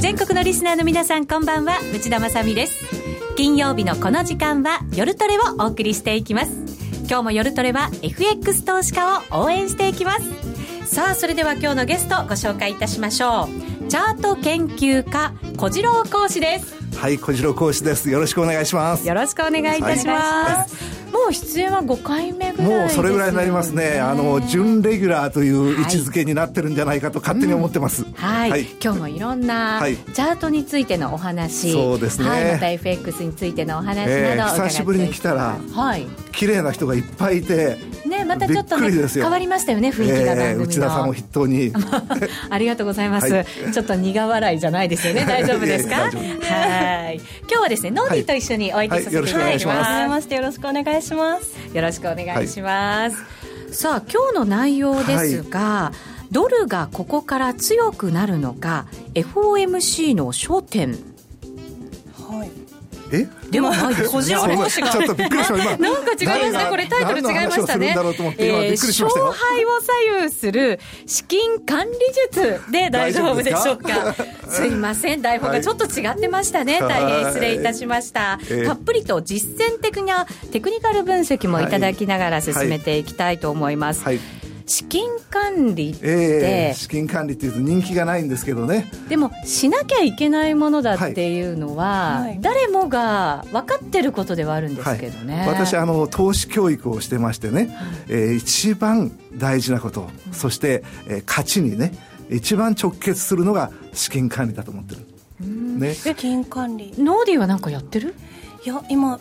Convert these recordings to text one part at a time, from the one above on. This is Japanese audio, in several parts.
全国のリスナーの皆さんこんばんは。内田まさです。金曜日のこの時間は夜トレをお送りしていきます。今日も夜トレは FX 投資家を応援していきます。さあそれでは今日のゲストご紹介いたしましょう。チャート研究家小次郎講師です。はい小次郎講師です。よろしくお願いします。よろしくお願いいたします、はいもう出演は5回目ぐらい、ね、もうそれぐらいになりますね。あの準レギュラーという位置づけになってるんじゃないかと勝手に思ってます、うん、はい、はい、今日もいろんなチャートについてのお話、そうですね、はい、また FX についてのお話など、えー、久しぶりに来たら、はい、綺麗な人がいっぱいいてねまたちょっと、ね、変わりましたよね雰囲気が番組の、えー、内田さんを筆頭に。ありがとうございます、はい、ちょっと苦笑いじゃないですよね。大丈夫ですか？はい。今日はですねノーディと一緒にお相手させていただきます、よろしくお願いしますよろしくお願いします、さあ今日の内容ですが、ドルがここから強くなるのか FOMC の焦点え？でもないですね。ちょっとびっくりした今。なんか違いますね。これタイトル違いましたね。えー、勝敗を左右する資金管理術で大丈夫でしょうか？すいません、台本がちょっと違ってましたね。大変失礼いたしました。たっぷりと実践的なテクニカル分析もいただきながら進めていきたいと思います。はい資金管理って、えー、資金管理っていうと人気がないんですけどね。でもしなきゃいけないものだっていうのは、はい、誰もが分かってることではあるんですけどね、はい、私あの投資教育をしてましてね、はい、えー、一番大事なこと、うん、そして、えー、勝ちにね一番直結するのが資金管理だと思ってる、ね、資金管理。ノーディーは何かやってる？いや今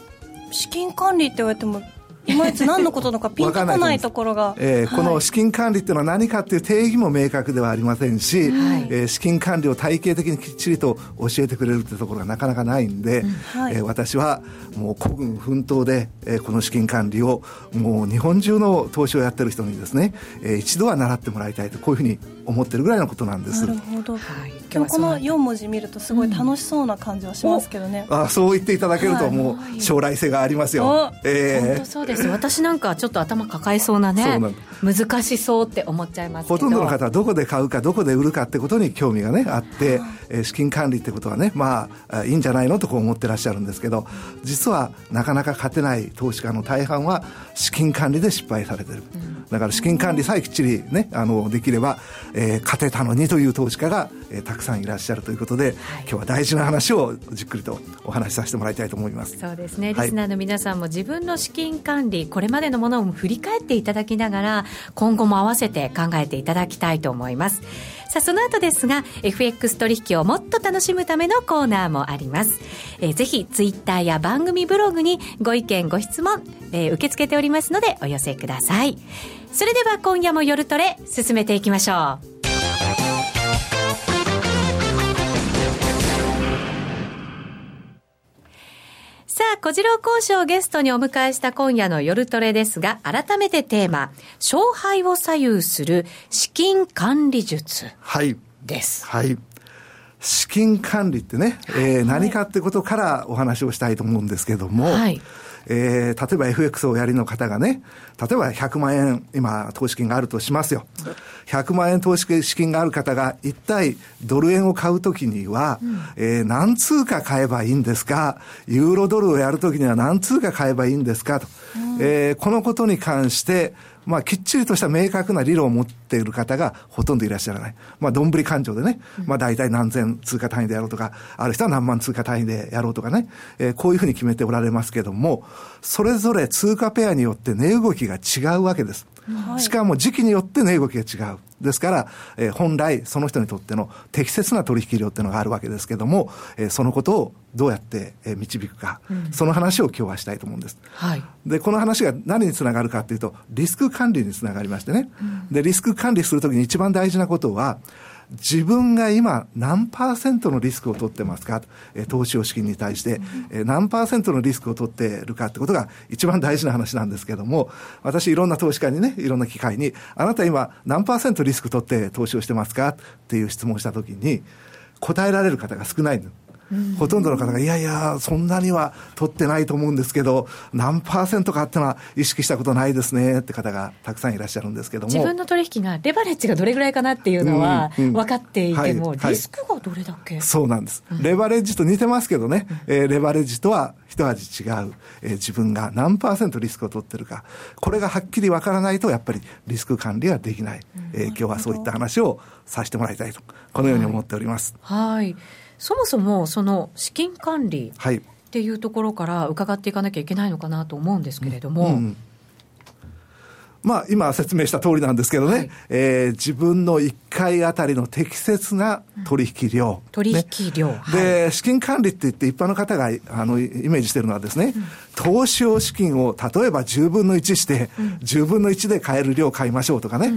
資金管理って言われてもいまいち何のことなのかピンとこないところが、えー、はい、この資金管理っていうのは何かっていう定義も明確ではありませんし、はい、えー、資金管理を体系的にきっちりと教えてくれるっていうところがなかなかないんで、はい、えー、私はもう孤軍奮闘で、えー、この資金管理をもう日本中の投資をやってる人にですね、えー、一度は習ってもらいたいとこういうふうに思ってるぐらいのことなんです。なるほど、はい、今日この4文字見るとすごい楽しそうな感じはしますけどね、うん、あそう言っていただけるともう将来性がありますよ、はい、え。ー、本当そうです私なんかちょっと頭抱えそうなね難しそうって思っちゃいますほとんどの方はどこで買うかどこで売るかってことに興味がねあって、え資金管理ってことはねまあいいんじゃないのとこう思ってらっしゃるんですけど実はなかなか勝てない投資家の大半は資金管理で失敗されてる、うん、だから資金管理さえきっちりねあのできれば、えー、勝てたのにという投資家が、えー、たくさんいらっしゃるということで、はい、今日は大事な話をじっくりとお話しさせてもらいたいと思います。そうですね、リスナーの皆さんも自分の資金管理これまでのものを振り返っていただきながら今後も合わせて考えていただきたいと思いますさあその後ですが FX 取引をもっと楽しむためのコーナーもあります、えー、ぜひツイッターや番組ブログにご意見ご質問、えー、受け付けておりますのでお寄せください。それでは今夜も夜トレ進めていきましょう。さあ、小次郎講師をゲストにお迎えした今夜の夜トレですが、改めてテーマ、勝敗を左右する資金管理術。はい。です。はい。資金管理ってね、えー、何かってことからお話をしたいと思うんですけども、はい。えー、例えば FX をおやりの方がね、例えば100万円、今、投資金があるとしますよ。100万円投資資金がある方が、一体ドル円を買うときには、うん、えー、何通貨買えばいいんですか、ユーロドルをやるときには何通貨買えばいいんですか？と、うん、えー、このことに関して、まあ、きっちりとした明確な理論を持っている方がほとんどいらっしゃらない。まあ、どんぶり勘定でね、まあ、大体何千通貨単位でやろうとか、ある人は何万通貨単位でやろうとかね、えー、こういうふうに決めておられますけども、それぞれ通貨ペアによって値動きが違うわけです。しかも時期によって値動きが違う。ですから、えー、本来その人にとっての適切な取引量っていうのがあるわけですけども、えー、そのことをどうやって、えー、導くか、うん、その話を今日はしたいと思うんです。はい、で、この話が何につながるかっていうと、リスク管理につながりましてね。うん、で、リスク管理するときに一番大事なことは、自分が今何パーセントのリスクを取ってますか、えー、投資を資金に対して、えー、何パーセントのリスクを取っているかってことが一番大事な話なんですけども、私いろんな投資家にね、いろんな機会に、あなた今何パーセントリスク取って投資をしてますか？っていう質問をしたときに、答えられる方が少ないの。ほとんどの方が、いやいや、そんなには取ってないと思うんですけど、何パーセントかっていうのは意識したことないですねって方がたくさんいらっしゃるんですけども。自分の取引がレバレッジがどれぐらいかなっていうのは分かっていても、リスクがどれだけ、そうなんです。レバレッジと似てますけどね、えー、レバレッジとは一味違う、えー、自分が何パーセントリスクを取ってるか、これがはっきりわからないと、やっぱりリスク管理ができない。えー、今日はそういった話をさせてもらいたいと、このように思っております。はい、はいそもそもその資金管理っていうところから伺っていかなきゃいけないのかなと思うんですけれども。うんうん。まあ、今説明した通りなんですけどね、はい、えー、自分の1回あたりの適切な取引量。うん、取引量、ね、で、資金管理って言って一般の方があのイメージしてるのはですね、うん、投資用資金を例えば10分の1して、うん、10分の1で買える量買いましょうとかね、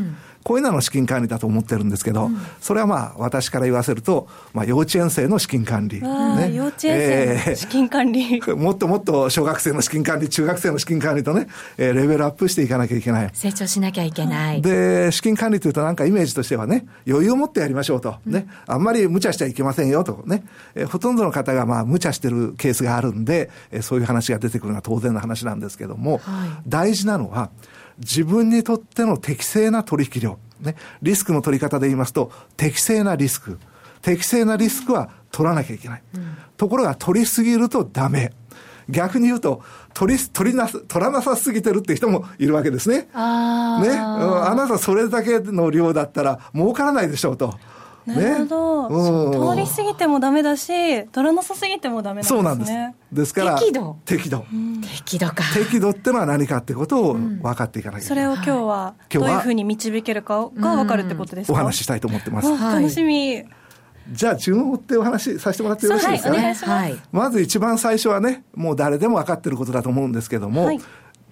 こういうのの資金管理だと思ってるんですけど、うん、それはまあ、私から言わせると、まあ、幼稚園生の資金管理。ね、幼稚園生の資金管理、えー、もっともっと小学生の資金管理、中学生の資金管理とね、えー、レベルアップしていかなきゃいけない。成長しなきゃいけない。で、資金管理というとなんかイメージとしてはね、余裕を持ってやりましょうと。ね、あんまり無茶しちゃいけませんよと。ね、えー、ほとんどの方がまあ、無茶してるケースがあるんで、えー、そういう話が出てくるのは当然の話なんですけども、はい、大事なのは、自分にとっての適正な取引量。ね、リスクの取り方で言いますと、適正なリスク。適正なリスクは取らなきゃいけない。うん、ところが取りすぎるとダメ。逆に言うと、取り、取りなす、取らなさすぎてるって人もいるわけですね。あね、うん。あなたそれだけの量だったら儲からないでしょうと。なるほど、ね、通り過ぎてもダメだし取らなさすぎてもダメなんですね。そうなんです。ですから適度。適度、うん、適度か。適度ってのは何かってことを分かっていかなきゃいけない、うん、それを今日はどういうふうに導けるかが分かるってことですか、お話ししたいと思ってます、楽しみ。じゃあ、順を追ってお話しさせてもらってよろしいですかね。はい、まず一番最初はね、もう誰でも分かってることだと思うんですけども、はい、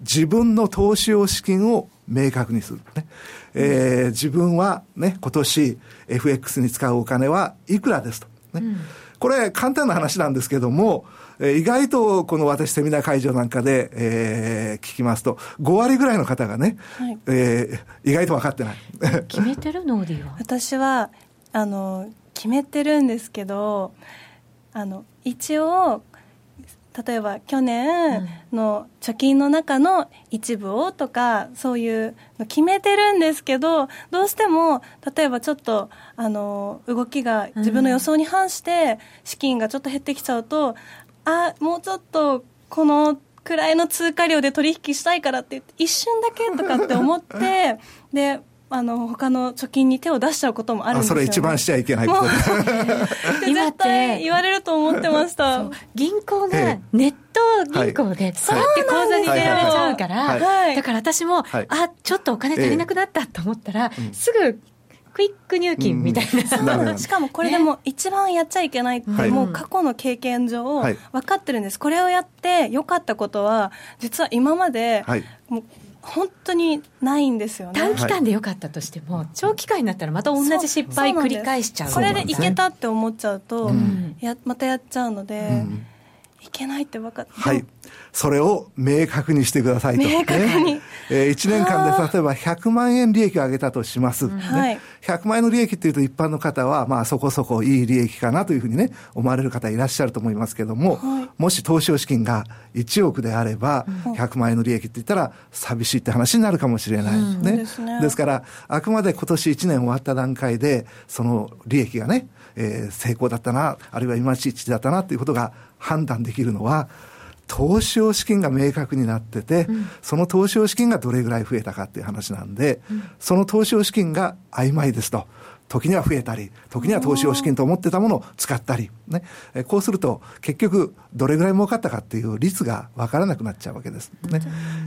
自分の投資用資金を明確にする。ねえー、自分はね、今年 FX に使うお金はいくらですと。ね、うん、これ簡単な話なんですけども、えー、意外とこの私セミナー会場なんかで、えー、聞きますと、5割ぐらいの方がね、はい、えー、意外と分かってない。決めてるの私は、あの、決めてるんですけど、あの、一応、例えば去年の貯金の中の一部をとかそういうの決めてるんですけどどうしても例えばちょっとあの動きが自分の予想に反して資金がちょっと減ってきちゃうと、あもうちょっとこのくらいの通貨量で取引したいからってって一瞬だけとかって思ってであの他の貯金に手を出しちゃうこともあるんですよ、ね、それ一番しちゃいけないこと。今って。言われると思ってました。銀行がネット銀行でそうやって口座に入れられちゃうから、だから私も、はい、あちょっとお金足りなくなったと思ったら、すぐクイック入金みたいな、うん、しかもこれでも一番やっちゃいけないって、もう過去の経験上分かってるんです、これをやってよかったことは実は今まで、もう本当にないんですよね。短期間でよかったとしても、はい、長期間になったらまた同じ失敗繰り返しちゃうこれでいけたって思っちゃうと、うん、やまたやっちゃうので、うん、いけないって分かってはいそれを明確にしてくださいと。明確に。ね、えー、1年間で例えば100万円利益を上げたとします。ね、はい、100万円の利益っていうと一般の方は、まあそこそこいい利益かなというふうにね、思われる方いらっしゃると思いますけども、はい、もし投資用資金が1億であれば、100万円の利益って言ったら寂しいって話になるかもしれない。うん、ねですね。ですから、あくまで今年1年終わった段階で、その利益がね、えー、成功だったな、あるいはいまいちだったなということが判断できるのは、投資用資金が明確になってて、うん、その投資用資金がどれぐらい増えたかっていう話なんで、うん、その投資用資金が曖昧ですと。時には増えたり、時には投資用資金と思ってたものを使ったり、ね。えこうすると、結局、どれぐらい儲かったかっていう率が分からなくなっちゃうわけですね。うん、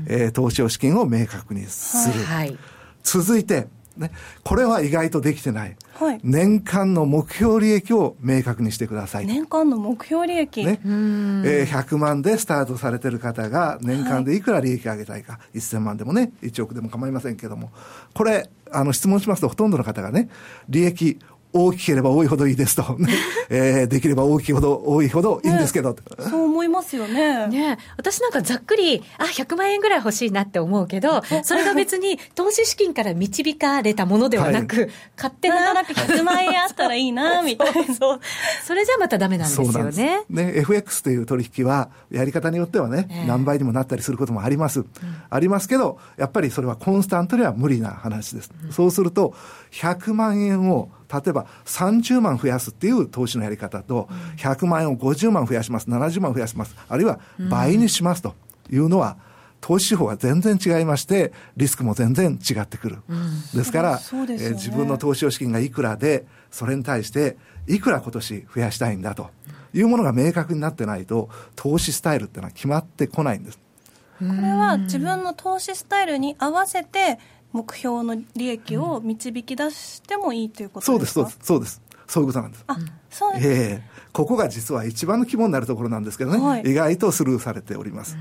えー、投資用資金を明確にする。はい、続いて、ね、これは意外とできてない。はい、年間の目標利益を明確にしてください。年間の目標利益。ね。えー、100万でスタートされてる方が年間でいくら利益を上げたいか、はい、1000万でもね、1億でも構いませんけども、これ、あの、質問しますとほとんどの方がね、利益大きければ多いほどいいですと、ね えー、できれば大きいほど多いほどいいんですけど、そう思いますよね。ね私なんかざっくり、あ、100万円ぐらい欲しいなって思うけど、それが別に投資資金から導かれたものではなく、はい、勝手な。なんとなく100万円あったらいいな、みたいな。そう。それじゃまたダメなんですよね。ね、FX という取引は、やり方によってはね、えー、何倍にもなったりすることもあります。うん、ありますけど、やっぱりそれはコンスタントには無理な話です。うん、そうすると、100万円を例えば30万増やすっていう投資のやり方と、100万円を50万増やします、70万増やします、あるいは倍にしますというのは、投資手法が全然違いまして、リスクも全然違ってくる。うん、ですから、ね、えー、自分の投資資金がいくらで、それに対して、いくら今年増やしたいんだというものが明確になってないと、投資スタイルっていうのは決まってこないんです。これは自分の投資スタイルに合わせて、目標の利益を導き出してもいいということですか、そうです、そうです。そういうことなんです。あ、そうです。ええー、ここが実は一番の肝になるところなんですけどね、はい、意外とスルーされております。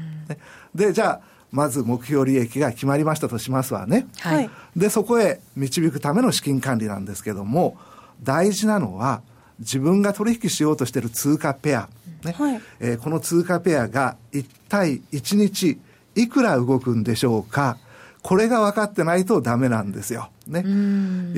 で、じゃあ、まず目標利益が決まりましたとしますわね。はい。で、そこへ導くための資金管理なんですけども、大事なのは、自分が取引しようとしている通貨ペア、ねはいえー、この通貨ペアが一体一日いくら動くんでしょうか？これが分かってないとダメなんですよ。ね。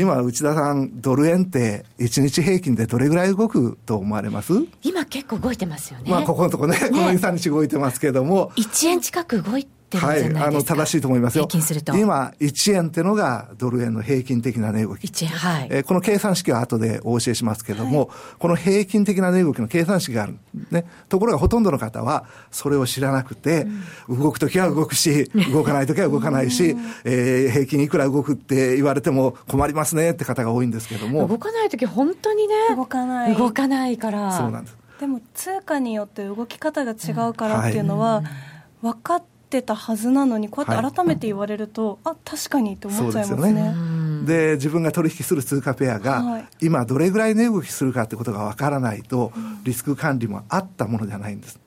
今、内田さん、ドル円って1日平均でどれぐらい動くと思われます？今結構動いてますよね。まあ、ここのとこね、ねこの2、3日動いてますけども。1円近く動いてはい、あの、正しいと思いますよ。平均すると。今、1円ってのがドル円の平均的な値動き。1円、はい。えー、この計算式は後でお教えしますけども、はい、この平均的な値動きの計算式がある。ね。ところがほとんどの方は、それを知らなくて、うん、動くときは動くし、動かないときは動かないし、えー、平均いくら動くって言われても困りますねって方が多いんですけども。動かないとき本当にね。動かない。動かないから。そうなんです。でも通貨によって動き方が違うからっていうのは、分かってってたはずなのにこうやって改めて言われると、はい、あ確かにって思っちゃいますね。で、ね、自分が取引する通貨ペアが、今どれぐらい値動きするかってことがわからないと、リスク管理もあったものじゃないんです。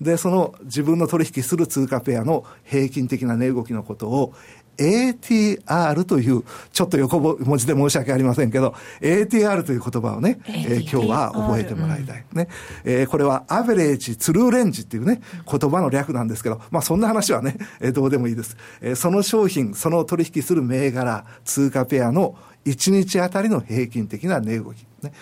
で、その自分の取引する通貨ペアの平均的な値動きのことを ATR という、ちょっと横文字で申し訳ありませんけど、ATR という言葉をね、えー、今日は覚えてもらいたい。ね。えー、これはアベレージ、ツルーレンジっていうね、言葉の略なんですけど、まあそんな話はね、えー、どうでもいいです。えー、その商品、その取引する銘柄、通貨ペアの1日あたりの平均的な値動き。ね。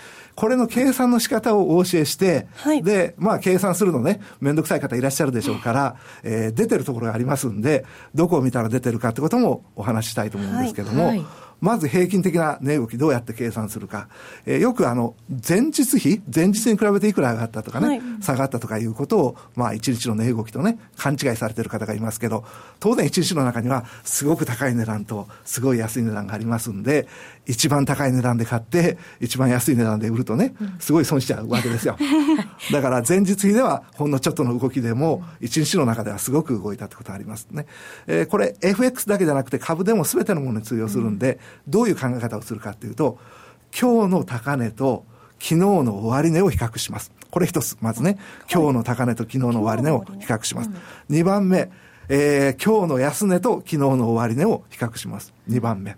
これの計算の仕方をお教えして、はい、で、まあ計算するのね、めんどくさい方いらっしゃるでしょうから、えー、出てるところがありますんで、どこを見たら出てるかってこともお話ししたいと思うんですけども、はいはいまず平均的な値動きどうやって計算するか。えー、よくあの、前日比、前日に比べていくら上がったとかね、はい、下がったとかいうことを、まあ一日の値動きとね、勘違いされてる方がいますけど、当然一日の中にはすごく高い値段とすごい安い値段がありますんで、一番高い値段で買って、一番安い値段で売るとね、すごい損しちゃうわけですよ。だから前日比ではほんのちょっとの動きでも、一日の中ではすごく動いたってことがありますね。えー、これ FX だけじゃなくて株でも全てのものに通用するんで、どういう考え方をするかっていうと、今日の高値と昨日の終値を比較します。これ一つ、まずね、今日の高値と昨日の終値を比較します。二番目、えー、今日の安値と昨日の終値を比較します。二番目。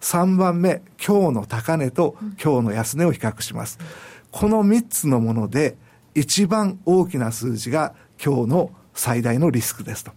三番目、今日の高値と今日の安値を比較します。この三つのもので、一番大きな数字が今日の最大のリスクですと。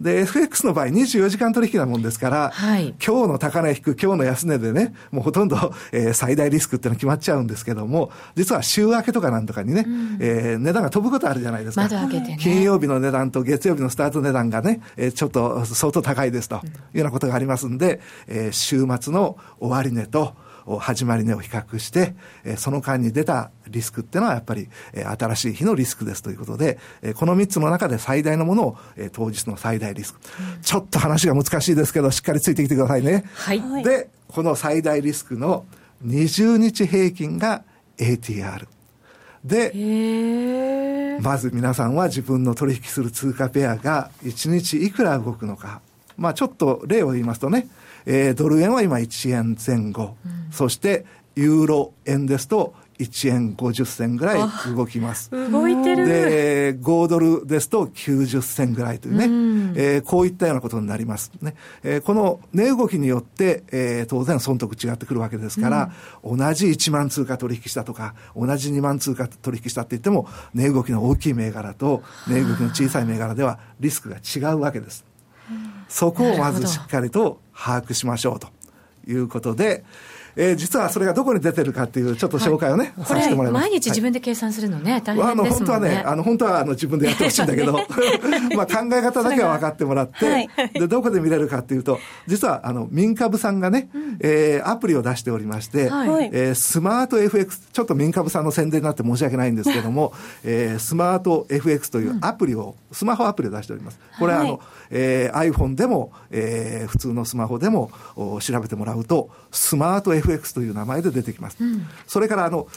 で、FX の場合24時間取引なもんですから、はい、今日の高値引く、今日の安値でね、もうほとんど、えー、最大リスクっていうのは決まっちゃうんですけども、実は週明けとかなんとかにね、うん、えー、値段が飛ぶことあるじゃないですか。ね、金曜日の値段と月曜日のスタート値段がね、えー、ちょっと相当高いですというようなことがありますんで、えー、週末の終値と、始まり値を比較して、えその間に出たリスクっていうのはやっぱり、え新しい日のリスクですということで、えこの3つの中で最大のものを、え当日の最大リスク、うん、ちょっと話が難しいですけど、しっかりついてきてくださいね。はい。で、この最大リスクの20日平均が ATR。で、まず皆さんは自分の取引する通貨ペアが1日いくら動くのか。まあちょっと例を言いますとね、えー、ドル円は今1円前後、うん、そしてユーロ円ですと1円50銭ぐらい動きます。動いてる。で、5ドルですと90銭ぐらいというね、うん、えー、こういったようなことになりますね。えー、この値動きによって、えー、当然損得違ってくるわけですから、うん、同じ1万通貨取引したとか、同じ2万通貨取引したって言っても、値動きの大きい銘柄と値動きの小さい銘柄ではリスクが違うわけです。そこをまずしっかりと把握しましょうということで、えー、実はそれがどこに出てるかっていう、ちょっと紹介をね、はい、させてもらいます。毎日自分で計算するのね、はい、大変ですもんね。あの、本当はね、あの、本当はあの自分でやってほしいんだけど、まあ考え方だけは分かってもらって、はい、で、どこで見れるかっていうと、実はあの、民株さんがね、うん、えー、アプリを出しておりまして、はい、えー、スマート FX、ちょっと民株さんの宣伝になって申し訳ないんですけども、えー、スマート FX というアプリを、うん、スマホアプリを出しております。これはあの、えー、iPhone でも、えー、普通のスマホでも調べてもらうと、スマート FX という名前で出てきます。うん、それから、あの、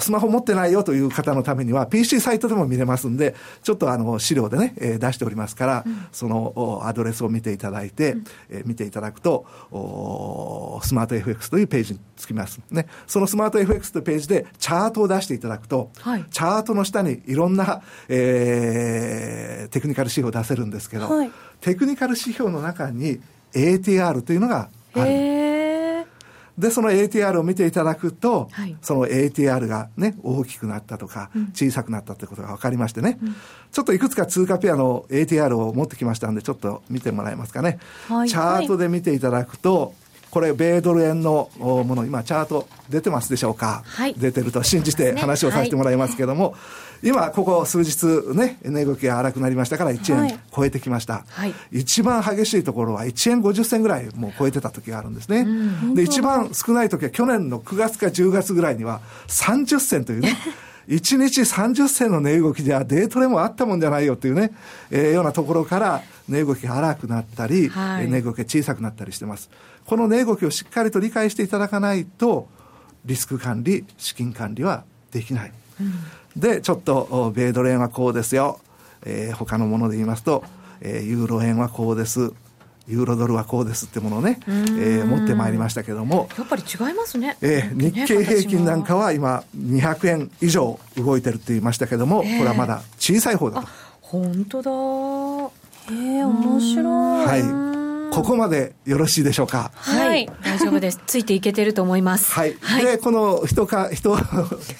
スマホ持ってないよという方のためには、PC サイトでも見れますんで、ちょっとあの、資料でね、えー、出しておりますから、うん、そのアドレスを見ていただいて、うん、えー、見ていただくと、スマート FX というページにつきます。ね。そのスマート FX というページでチャートを出していただくと、はい、チャートの下にいろんな、えー、テクニカル指標を出せるんですけど、はい、テクニカル指標の中に ATR というのがある。で、その ATR を見ていただくと、はい、その ATR がね、大きくなったとか、小さくなったってことが分かりましてね、うん、ちょっといくつか通貨ペアの ATR を持ってきましたんで、ちょっと見てもらえますかね。はい、チャートで見ていただくと、これ、米ドル円のもの、今、チャート出てますでしょうか、はい、出てると信じて話をさせてもらいますけども、今、ここ数日ね、値動きが荒くなりましたから、1円超えてきました、はい、一番激しいところは1円50銭ぐらいもう超えてた時があるんですね。うん、で、一番少ない時は去年の9月か10月ぐらいには30銭というね、1日30銭の値動きじゃデートでもあったもんじゃないよっていうね、えー、ようなところから値動きが荒くなったり、はい、値動きが小さくなったりしてます。この値動きをしっかりと理解していただかないと、リスク管理、資金管理はできない。うんで、ちょっと、米ドル円はこうですよ。えー、他のもので言いますと、えー、ユーロ円はこうです。ユーロドルはこうですってものをね、えー、持ってまいりましたけども。やっぱり違いますね。えー、日経平均なんかは今、200円以上動いてるって言いましたけども、えー、これはまだ小さい方だと。本当だ。へえ、面白い。はい。ここまでよろしいでしょうか？はい。大丈夫です。ついていけてると思います。はい。はい、で、この人か、人、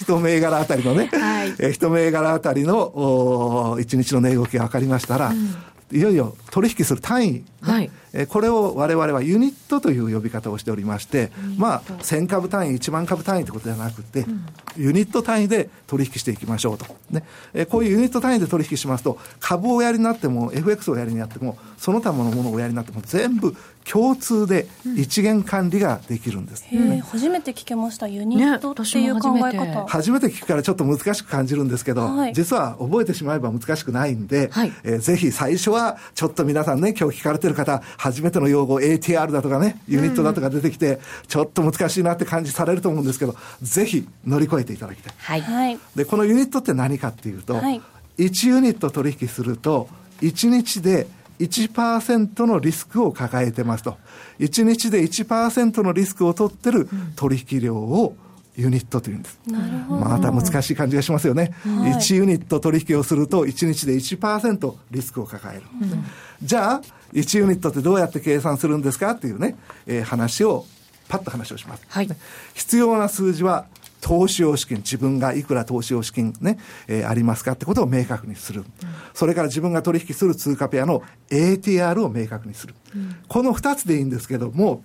人銘柄あたりのね、はい、え人銘柄あたりの、お1日の値動きが分かりましたら、うん、いよいよ取引する単位、ね、はい。えこれを我々はユニットという呼び方をしておりまして、まあ、1000株単位、1万株単位ということではなくて、うん、ユニット単位で取引していきましょうと。ね。えこういうユニット単位で取引しますと、株をおやりになっても、FX をおやりになっても、その他のものをおやりになっても、全部共通で一元管理ができるんです、うん、初めて聞けましたユニットっていう考え方、ね、初めて。聞くからちょっと難しく感じるんですけど、はい、実は覚えてしまえば難しくないんで、はい、えー、ぜひ最初はちょっと皆さんね今日聞かれてる方初めての用語 ATR だとかねユニットだとか出てきて、うん、ちょっと難しいなって感じされると思うんですけどぜひ乗り越えていただきたい、はい、でこのユニットって何かっていうと、はい、1ユニット取引すると1日で1%のリスクを抱えてますと。1日で1%のリスクを取ってる取引量をユニットというんです。また難しい感じがしますよね。はい、1ユニット取引をすると1日で1%リスクを抱える。うん、じゃあ、1ユニットってどうやって計算するんですかっていうね、えー、話を、パッと話をします。はい、必要な数字は投資用資金、自分がいくら投資用資金ね、えー、ありますかってことを明確にする、うん、それから自分が取引する通貨ペアの ATR を明確にする。うん、この二つでいいんですけども、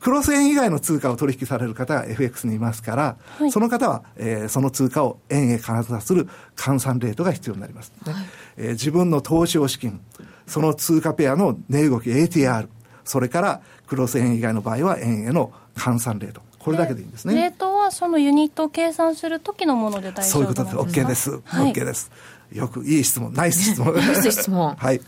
クロス円以外の通貨を取引される方が FX にいますから、はい、その方は、えー、その通貨を円へ換算する換算レートが必要になります、ね、はい、えー、自分の投資用資金、その通貨ペアの値動き ATR、それからクロス円以外の場合は円への換算レート。これだけでいいんですね。レートはそのユニットを計算する時のもので大丈夫そういうことです。OK です。はい、OK です。よくいい質問、ナイス質問。ナイス質問。はい。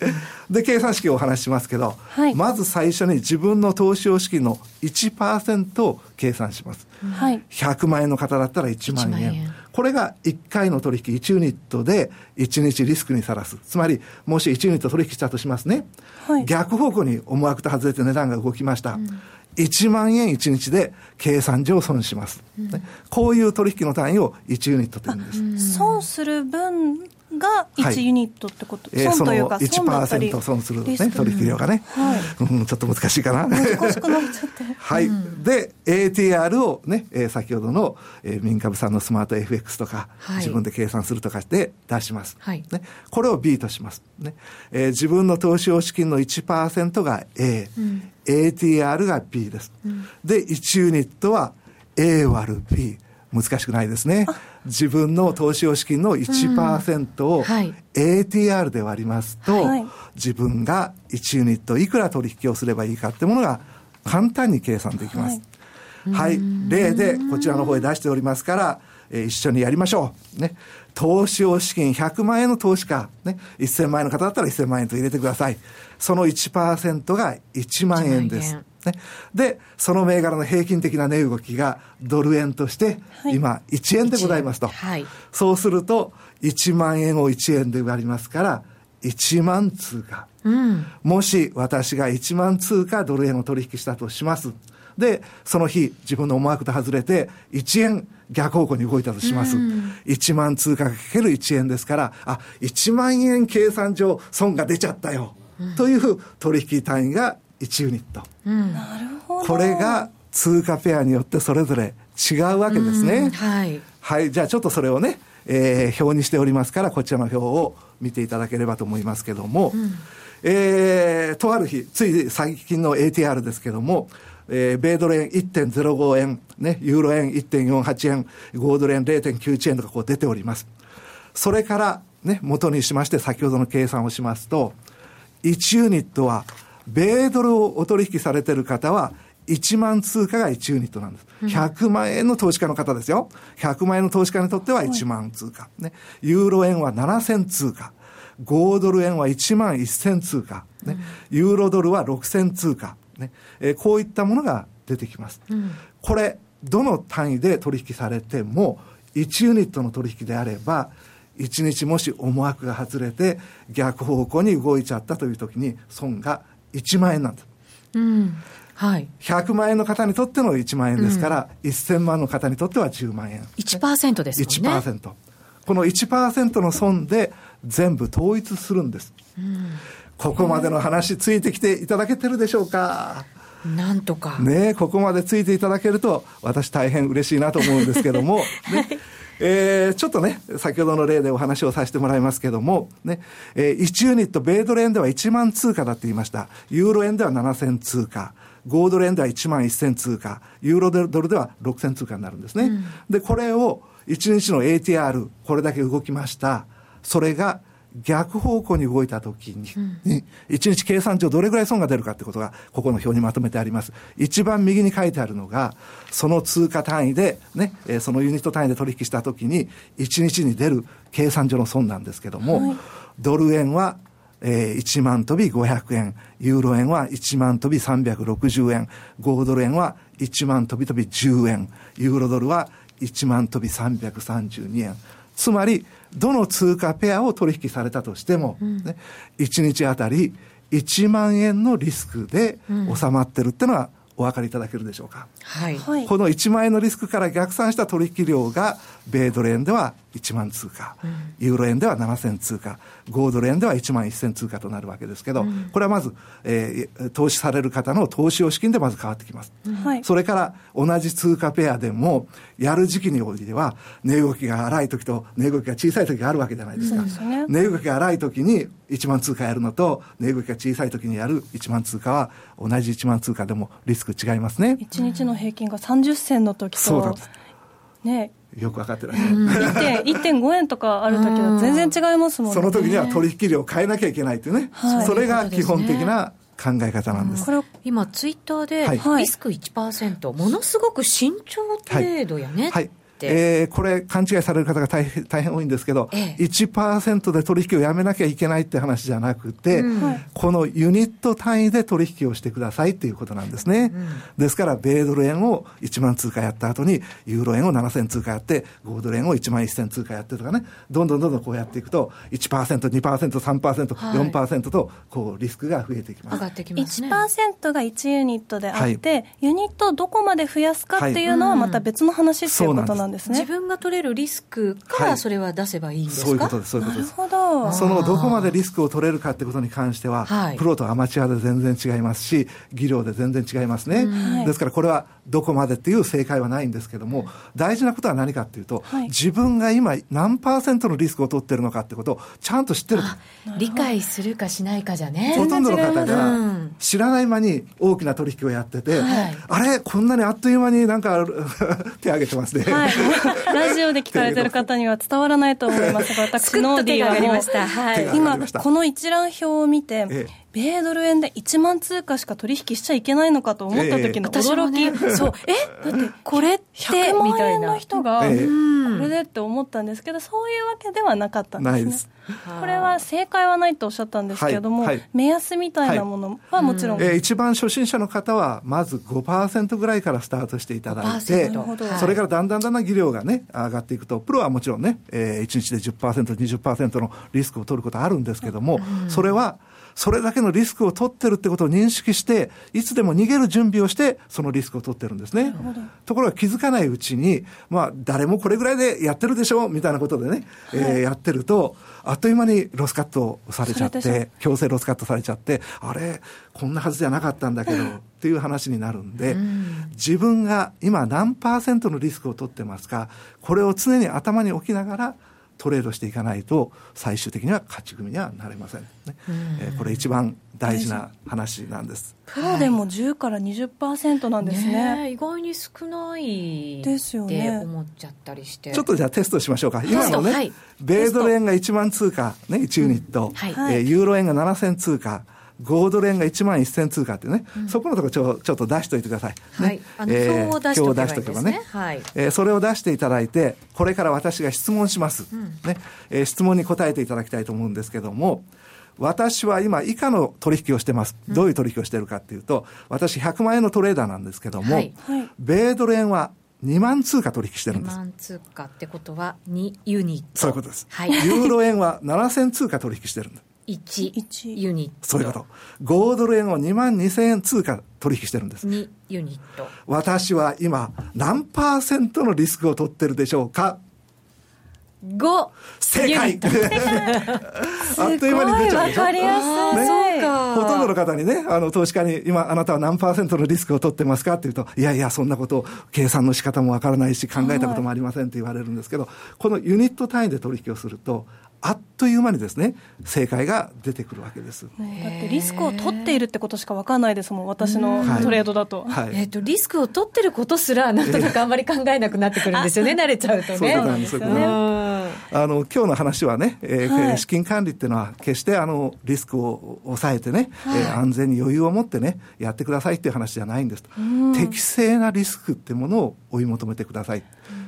で、計算式をお話ししますけど、はい、まず最初に自分の投資用資金の1%を計算します。はい。100万円の方だったら1万円。万円これが1回の取引1ユニットで1日リスクにさらす。つまり、もし1ユニット取引したとしますね。はい。逆方向に思惑と外れて値段が動きました。うん1万円1日で計算上損します、うん、こういう取引の単位を1ユニットと言うんです。損する分が1ユニットってこと、はい、損というか、損だったり。1%損する、ね、取引量がね、はい。うん、ちょっと難しいかな。難しくなっちゃって。はい、うん、で、ATR をね、えー、先ほどの、えー、民株さんのスマート FX とか、はい、自分で計算するとかして出します。はい、ね、これを B とします。ね。えー、自分の投資用資金の1%が A、うん、ATR が B です。うん、で、1ユニットは A 割る B。難しくないですね。自分の投資用資金の1%を ATR で割りますと、はい、自分が1ユニットいくら取引をすればいいかってものが簡単に計算できます。はい、はい、例でこちらの方へ出しておりますから、えー、一緒にやりましょう。ね。投資用資金100万円の投資家、ね。1000万円の方だったら1000万円と入れてください。その1%が1万円です。ね。で、その銘柄の平均的な値動きがドル円として、今1円でございますと。はい、そうすると、1万円を1円で割りますから、1万通貨。うん、もし私が1万通貨ドル円を取引したとします。で、その日、自分の思惑と外れて、1円逆方向に動いたとします。うん、1万通貨かける1円ですから、あ、1万円計算上損が出ちゃったよ。うん、という取引単位が1ユニット。うん。これが通貨ペアによってそれぞれ違うわけですね。はい。はい。じゃあちょっとそれをね、えー、表にしておりますから、こちらの表を見ていただければと思いますけども、うん、えー、とある日、つい最近の ATR ですけども、えー、米ドル円1.05円、ね、ユーロ円1.48円、5ドル円0.91円とかこう出ております。それから、ね、元にしまして先ほどの計算をしますと、1ユニットは米ドルをお取引されてる方は、1万通貨が1ユニットなんです。100万円の投資家の方ですよ。100万円の投資家にとっては1万通貨。ね。ユーロ円は7000通貨。5ドル円は1万1000通貨。ね。ユーロドルは6000通貨。ね。えー、こういったものが出てきます。うん、これ、どの単位で取引されても、1ユニットの取引であれば、1日もし思惑が外れて逆方向に動いちゃったという時に損が1万円なんです。うんはい、100万円の方にとっての1万円ですから、うん、1000万の方にとっては10万円。1%ですもんね。1%。この1%の損で全部統一するんです。うん、ここまでの話ついてきていただけてるでしょうか？なんとか。ねここまでついていただけると、私大変嬉しいなと思うんですけども、ね、えー、ちょっとね、先ほどの例でお話をさせてもらいますけども、ね、えー、1ユニット、米ドル円では1万通貨だって言いました。ユーロ円では7000通貨。5ドル円では1万1000通貨。ユーロドルでは6000通貨になるんですね。うん、で、これを1日の ATR、これだけ動きました。それが逆方向に動いたときに、うん、1日計算上どれぐらい損が出るかってことが、ここの表にまとめてあります。一番右に書いてあるのが、その通貨単位で、ね、そのユニット単位で取引したときに、1日に出る計算上の損なんですけども、はい、ドル円は、えー、1万飛び500円、ユーロ円は1万飛び360円、5ドル円は1万飛び飛び10円、ユーロドルは1万飛び332円。つまり、どの通貨ペアを取引されたとしても、ね、1日あたり1万円のリスクで収まってるっていうのはお分かりいただけるでしょうか？はい。この1万円のリスクから逆算した取引量が、米ドル円では1万通貨、うん、ユーロ円では7000通貨、5ドル円では1万1000通貨となるわけですけど、うん、これはまず、えー、投資される方の投資用資金でまず変わってきます。はい、それから同じ通貨ペアでも、やる時期においては、値動きが荒い時と値動きが小さい時があるわけじゃないですか。すね、値動きが荒い時に1万通貨やるのと、値動きが小さい時にやる1万通貨は、同じ1万通貨でもリスク違いますね。1日の平均が30銭の時と、そうだね、よく分かってらっしゃる。1.5円とかある時は全然違いますもんね。その時には取引量を変えなきゃいけないっていうね。はい、それが基本的な考え方なんです。これ今ツイッターでリスク1%、ものすごく慎重程度やね、はい、はいえー、これ勘違いされる方が大変大変多いんですけど、ええ、1%で取引をやめなきゃいけないって話じゃなくて、うん、このユニット単位で取引をしてくださいっていうことなんですね。うん、ですから、米ドル円を1万通貨やった後に、ユーロ円を7000通貨やって、5ドル円を1万1000通貨やってとかね、どんどんどんどんこうやっていくと、1%、2%、3%、はい、4%と、こう、リスクが増えていきます。上がってきますね。1%が1ユニットであって、はい、ユニットをどこまで増やすかっていうのはまた別の話っていうことなんですね。自分が取れるリスクからそれは出せばいいんですか、そういうことです、そういうことです。なるほど。そのどこまでリスクを取れるかってことに関しては、プロとアマチュアで全然違いますし、技量で全然違いますね。ですからこれはどこまでっていう正解はないんですけども、大事なことは何かっていうと、自分が今何パーセントのリスクを取ってるのかってことをちゃんと知ってる。理解するかしないかじゃね。ほとんどの方が知らない間に大きな取引をやってて、あれこんなにあっという間になんか 手挙げてますね。はい、ラジオで聞かれてる方には伝わらないと思いますが、私、ノーディーはもう、今、この一覧表を見て、ええ米ドル円で1万通貨しか取引しちゃいけないのかと思った時の驚き、ええ、そう。え？だってこれって100万円の人が。これでって思ったんですけどそういうわけではなかったんですね。す。これは正解はないとおっしゃったんですけれども、はい。はい、目安みたいなものはもちろん、はい、えー、一番初心者の方はまず5%ぐらいからスタートしていただいてそれからだんだんだんだん技量がね上がっていくとプロはもちろんね、えー、1日で 10%20% のリスクを取ることあるんですけども、うん、それはそれだけのリスクを取ってるってことを認識して、いつでも逃げる準備をして、そのリスクを取ってるんですね。ところが気づかないうちに、まあ、誰もこれぐらいでやってるでしょうみたいなことでね、はい、えー、やってると、あっという間にロスカットされちゃって、強制ロスカットされちゃって、あれ、こんなはずじゃなかったんだけど、っていう話になるんで、うん、自分が今何パーセントのリスクを取ってますか、これを常に頭に置きながら、トレードしていかないと最終的には勝ち組にはなれませんね、えー、これ一番大事な話なんです。プロでも10から20%なんですね。ね、意外に少ないですよね。思っちゃったりして。ちょっとじゃあテストしましょうか。今のね、はい、米ドル円が1万通貨、ね、1ユニット、うん。はい、えー、ユーロ円が7000通貨5ドル円が1万1000通貨ってね、うん、そこのところちょちょっと出しておいてください。はい。あの、えー、表を出しておけばいいですね。ねはい。えー、それを出していただいて、これから私が質問します。うん、ね。えー、質問に答えていただきたいと思うんですけども、私は今以下の取引をしてます。どういう取引をしてるかっていうと、私100万円のトレーダーなんですけども、はい、米ドル円は2万通貨取引してるんです。2万通貨ってことは2ユニット。そういうことです。はい。ユーロ円は7000通貨取引してるんです。1ユニット。そういうこと。5ドル円を2万2000円通貨取引してるんです。2ユニット。私は今何パーセントのリスクを取ってるでしょうか？5正解。あっという間に出ちゃうでしょ？わかりやすい。ね、そうか。ほとんどの方にね、あの、投資家に、今、あなたは何パーセントのリスクを取ってますか？って言うと、いやいや、そんなことを、計算の仕方もわからないし、考えたこともありませんって言われるんですけど、このユニット単位で取引をすると、あっという間にですね正解が出てくるわけです。だってリスクを取っているってことしか分かんないですもん私のトレードだと,、はい。えーと、リスクを取ってることすらなんとなくあんまり考えなくなってくるんですよね、慣れちゃうとね。そうなんですよねあの今日の話はね、えー、はい、資金管理っていうのは決してあのリスクを抑えてね、はい、えー、安全に余裕を持ってねやってくださいっていう話じゃないんです適正なリスクってものを追い求めてください、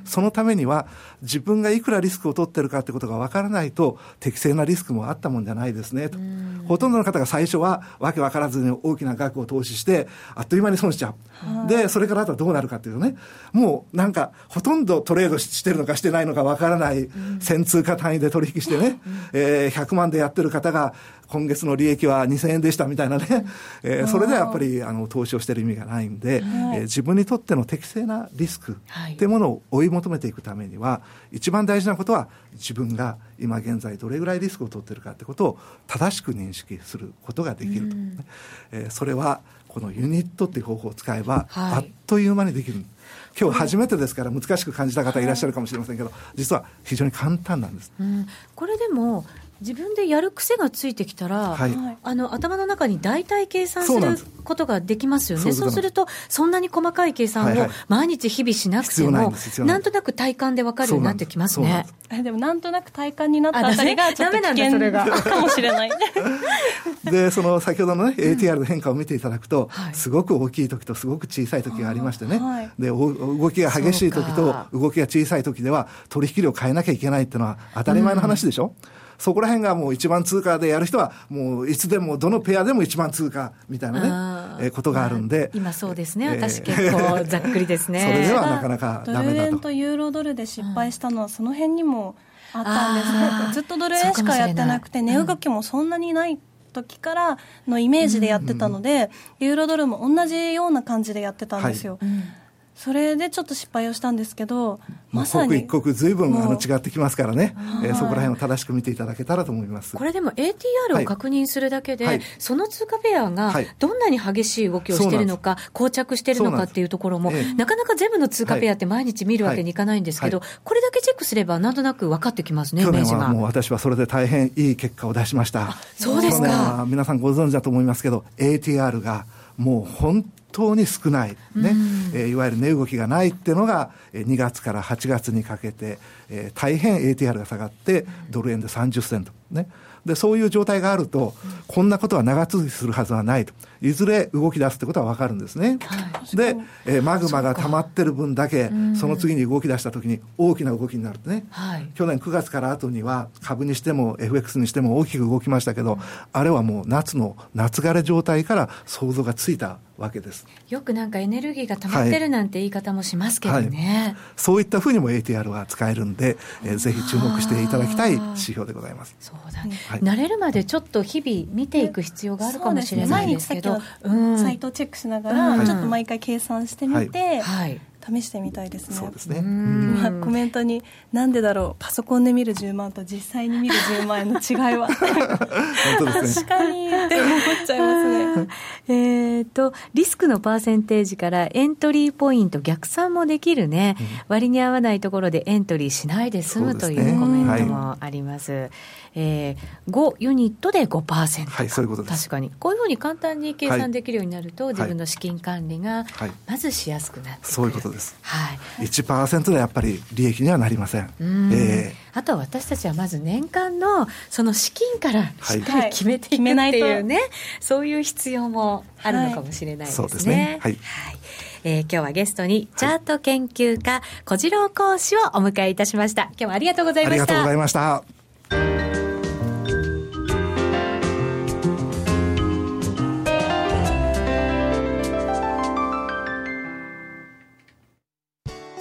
そのためには自分がいくらリスクを取ってるかってことが分からないと適正なリスクもあったもんじゃないですね。と。ほとんどの方が最初はわけ分からずに大きな額を投資してあっという間に損しちゃう。で、それからあとはどうなるかっていうとね、もうなんかほとんどトレードしてるのかしてないのか分からない1000通貨単位で取引してね、えー、100万でやってる方が今月の利益は2000円でしたみたいなね、えー、それではやっぱりあの投資をしてる意味がないんで、はい、えー、自分にとっての適正なリスクっていうものを追い求めていくためには、一番大事なことは自分が今現在どれぐらいリスクを取ってるかってことを正しく認識することができると、ね、えー、それはこのユニットっていう方法を使えば、はい、あっという間にできる。今日初めてですから難しく感じた方いらっしゃるかもしれませんけど実は非常に簡単なんです、うん、これでも自分でやる癖がついてきたら、はい、あの頭の中に大体計算することができますよね、そうす。ると、そんなに細かい計算を毎日、日々しなくても、はいはい、なんとなく体感で分かるようになってきますね。でも、なんとなく体感になったあたりが、ちょっと危険かもしれない。で、その先ほどのね、ATR の変化を見ていただくと、はい、すごく大きい時とすごく小さい時がありましてね、はい、で動きが激しい時と動きが小さい時では、取引量を変えなきゃいけないっていうのは当たり前の話でしょ？うんそこら辺がもう一番通貨でやる人は、もういつでもどのペアでも一番通貨みたいなね、えことがあるんで。今そうですね、私結構ざっくりですね。それではなかなかダメだと。ドル円と。ユーロドルで失敗したのは、その辺にもあったんですね。ずっとドル円しかやってなくて、値動きもそんなにない時からのイメージでやってたので、ユーロドルも同じような感じでやってたんですよ。はいそれでちょっと失敗をしたんですけど、まさに。刻一刻ずいぶんあの違ってきますからね、えー、そこら辺を正しく見ていただけたらと思います。これでも ATR を確認するだけで、はい、その通貨ペアがどんなに激しい動きをしているのか、膠着しているのかっていうところも、えなかなか全部の通貨ペアって毎日見るわけにい。かないんですけど、はい、これだけチェックすればなんとなく分かってきますね、去年はもう私はそれで大変いい結果を出しました。そうですか。皆さんご存知だと思いますけど、ATR がもう本当に少ない、ねえー、いわゆる値動きがないっていうのが、2月から8月にかけて、えー、大変 ATR が下がって、ドル円で30銭と、ね、でそういう状態があると、こんなことは長続きするはずはないと、いずれ動き出すってことは分かるんですね。はい、で、えー、マグマが溜まってる分だけ、その次に動き出したときに大きな動きになるね、はい、去年9月から後には、株にしても FX にしても大きく動きましたけど、あれはもう夏の夏枯れ状態から想像がついたわけです。よくなんかエネルギーが溜まってるなんて言い方もしますけどね、はい。はい、そういったふうにも ATR は使えるんで、えー、ぜひ注目していただきたい指標でございます。そうだ。ね、はい、慣れるまでちょっと日々見ていく必要があるかもしれないですけど、うん、サイトをチェックしながら、ちょっと毎回計算してみて、はい試してみたいですね。そうですね。今コメントになんでだろうパソコンで見る10万と実際に見る10万円の違いは本当ですね。確かにって思っちゃいますね。えっとリスクのパーセンテージからエントリーポイント逆算もできるね、うん、割に合わないところでエントリーしないで済むというコメントもあります。えー、5ユニットで5%。はい、そういうことです。確かに。こういうふうに簡単に計算できるようになると、はい、自分の資金管理がまずしやすくなってくる、はい、そういうことです。はい。1%でやっぱり利益にはなりません。んえー、あとは私たちはまず年間のその資金からしっかり決めていくっていうね、はい、そういう必要もあるのかもしれないですね。そうですね。はい。はいえー、今日はゲストにチャート研究家、小次郎講師をお迎えいたしました今日はありがとうございましたありがとうございました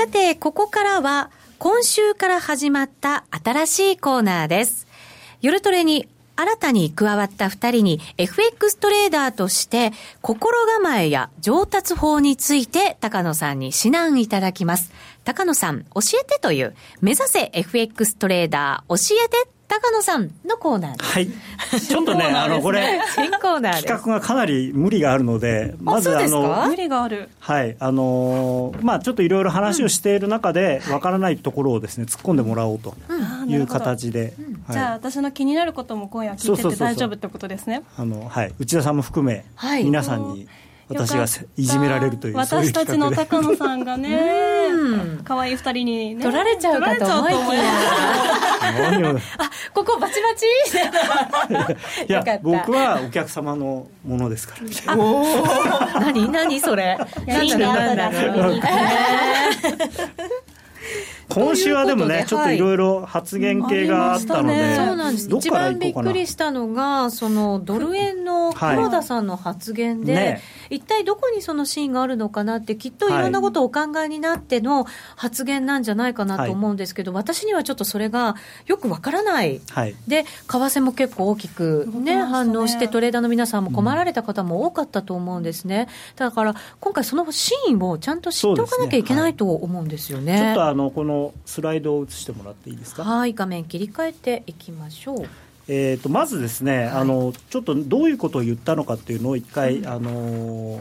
さて、ここからは、今週から始まった新しいコーナーです。夜トレに新たに加わった二人に FX トレーダーとして心構えや上達法について高野さんに指南いただきます。高野さん、教えてという目指せ FX トレーダー教えて高野さんのコーナーです。はい。ちょっとね、あの、これ、新コーナー企画がかなり無理があるので、まず、あの、無理がある。はい。あの、まあちょっといろいろ話をしている中で、わからないところをですね、突っ込んでもらおうという形で、じゃあ私の気になることも今夜聞いてて大丈夫ってことですね。あの、はい、内田さんも含め、はい、皆さんに私がいじめられるという私たちの高野さんがね可愛い二人に、ね、取られちゃうかと思いきや あここバチバチ。いや僕はお客様のものですから。おお何何それ。何だ何だ今週はでもね、ちょっとい。ろいろ発言系があったので、そうなんです。一番びっくりしたのが、そのドル円の黒田さんの発言で、一体どこにそのシーンがあるのかなって、きっとい。ろんなことをお考えになっての発言なんじゃないかなと思うんですけど、私にはちょっとそれがよくわからない、で、為替も結構大きく、ね、反応して、トレーダーの皆さんも困られた方も多かったと思うんですね、だから今回、そのシーンをちゃんと知っておかなきゃいけないと思うんですよね。ちょっとあのこのスライドを映してもらっていいですか？はい画面切り替えていきましょう。えーと、まずですね、はい、あのちょっとどういうことを言ったのかっていうのを一回、うん、あの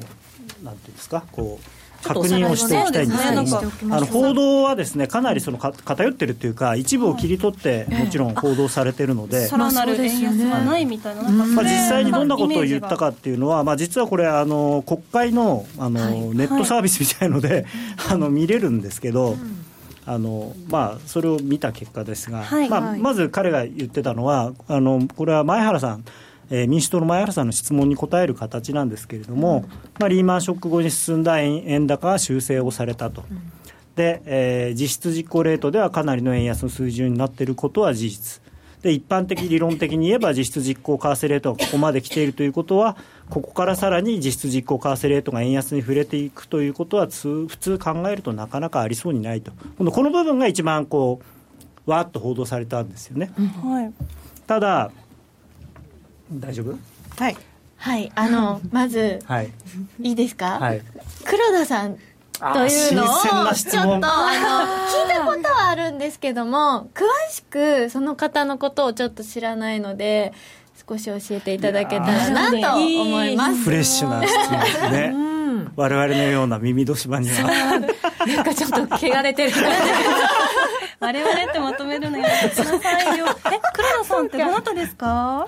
なんていうんですか？こう確認をしておきたいんですけども、ね、あの報道はですねかなりそのか偏ってるっていうか一部を切り取ってもちろん報道されてるので、さらなる円安はないみたいな、まあ、実際にどんなことを言ったかっていうのは、まあ、実はこれあの国会のあの、はい、ネットサービスみたいので、はい、あの見れるんですけど、うんあのまあ、それを見た結果ですが、はい、まあ、まず彼が言ってたのはあのこれは前原さん、えー、民主党の前原さんの質問に答える形なんですけれども、まあ、リーマンショック後に進んだ円円高が修正をされたと。で、えー、実質実行レートではかなりの円安の水準になっていることは事実。で一般的理論的に言えば実質実行為替レートがここまで来ているということはここからさらに実質実行為替レートが円安に触れていくということは普通考えるとなかなかありそうにないと。このこの部分が一番こうわーっと報道されたんですよね、はい、ただ大丈夫？はい。はい。あのまず、はい、いいですか、はい、黒田さんというのをちょっとあの聞いたことはあるんですけども詳しくその方のことをちょっと知らないので少し教えていただけたらなと思います。フレッシュな質問ですね、我々のような耳戸島には。なんかちょっと汚れてる我々ってまとめるのやめてくださいよ。え黒田さんってどなたですか？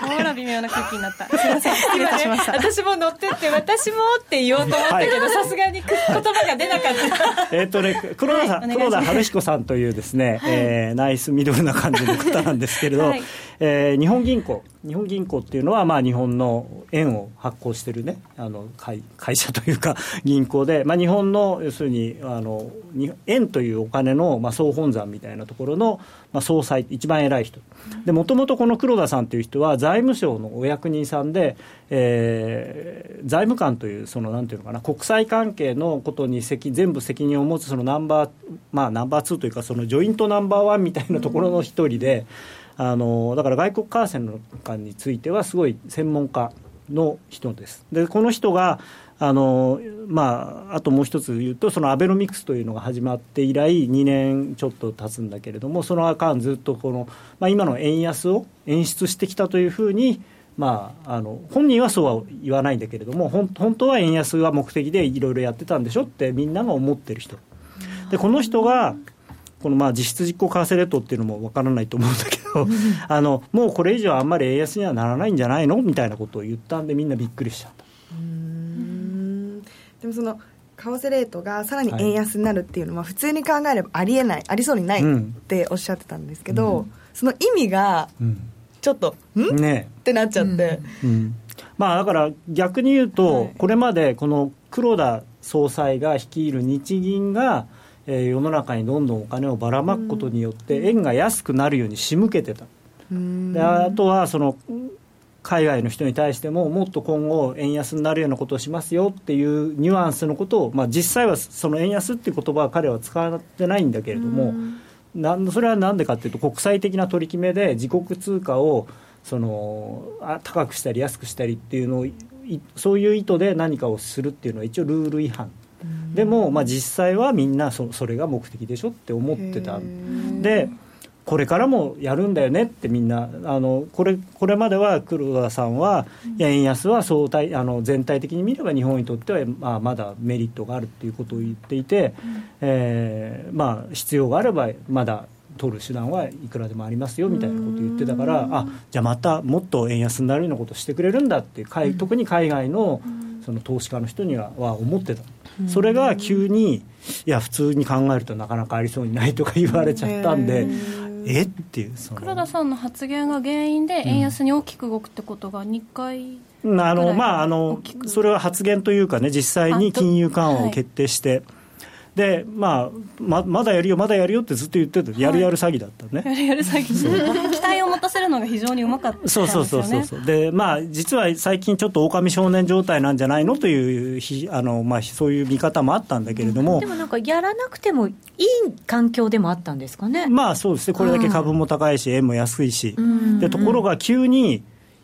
ほら微妙な空気になったすみません失礼いたしました私も乗ってって私もって言おうと思ったけどさすがに言葉が出なかったえっとね黒田さん、はい、黒田春彦さんというですね、はい、えー、ナイスミドルな感じの方なんですけれど、はい、えー、日本銀行日本銀行っていうのは、まあ、日本の円を発行してるねあの会会社というか銀行で、まあ、日本の要するにあの円というお金の、まあ、総本山みたいなところの、まあ、総裁一番偉い人でもともとこの黒田さんという人は財務省のお役人さんで、えー、財務官というそのなんていうのかな国際関係のことに責全部責任を持つそのナンバーまあナンバー2というかそのジョイントナンバーワンみたいなところの一人で。うんあのだから外国為替の間についてはすごい専門家の人です。でこの人があのまあ、あともう一つ言うと、そのアベノミクスというのが始まって以来、2年ちょっと経つんだけれども、その間、ずっとこの、まあ、今の円安を演出してきたというふうに、まあ、あの本人はそうは言わないんだけれども、本本当は円安が目的でいろいろやってたんでしょって、みんなが思ってる人。でこの人がこのまあ実質実効為替レートっていうのもわからないと思うんだけど あのもうこれ以上あんまり円安にはならないんじゃないのみたいなことを言ったんでみんなびっくりしちゃったでもその為替レートがさらに円安になるっていうのは普通に考えればありえないありそうにないっておっしゃってたんですけど、うん、その意味がちょっと、うん、ね。ってなっちゃって、うん、まあだから逆に言うと、はい、これまでこの黒田総裁が率いる日銀がえー、世の中にどんどんお金をばらまくことによって円が安くなるように仕向けてた。であとはその海外の人に対してももっと今後円安になるようなことをしますよっていうニュアンスのことを、まあ、実際はその円安っていう言葉は彼は使ってないんだけれどもなんそれはなんでかっていうと国際的な取り決めで自国通貨をそのあ高くしたり安くしたりっていうのをそういう意図で何かをするっていうのは一応ルール違反。でも、まあ、実際はみんなそそれが目的でしょって思ってたでこれからもやるんだよねってみんなあのこれこれまでは黒田さんは、円安は相対あの全体的に見れば日本にとっては、まあ、まだメリットがあるっていうことを言っていて、えーまあ、必要があればまだ取る手段はいくらでもありますよみたいなことを言ってたからあじゃあまたもっと円安になるようなことをしてくれるんだって特に海外のその投資家の人にはは思ってた。それが急にいや普通に考えるとなかなかありそうにないとか言われちゃったんでえ？っていう黒田さんの発言が原因で円安に大きく動くってことが2回、あのまああのそれは発言というかね実際に金融緩和を決定して、で、まあ、ままだやるよ、まだやるよってずっと言ってて、やるやる詐欺だったね。やるやる詐欺。期待を持たせるのが非常にうまかった、ね、そうそうそうそうで、まあ、実は最近、ちょっと狼少年状態なんじゃないのというあの、まあ、そういう見方もあったんだけれども、でもなんか、やらなくてもいい環境でもあったんですかね。まあそうですね、これだけ株も高いし、円も安いし、でところが急に、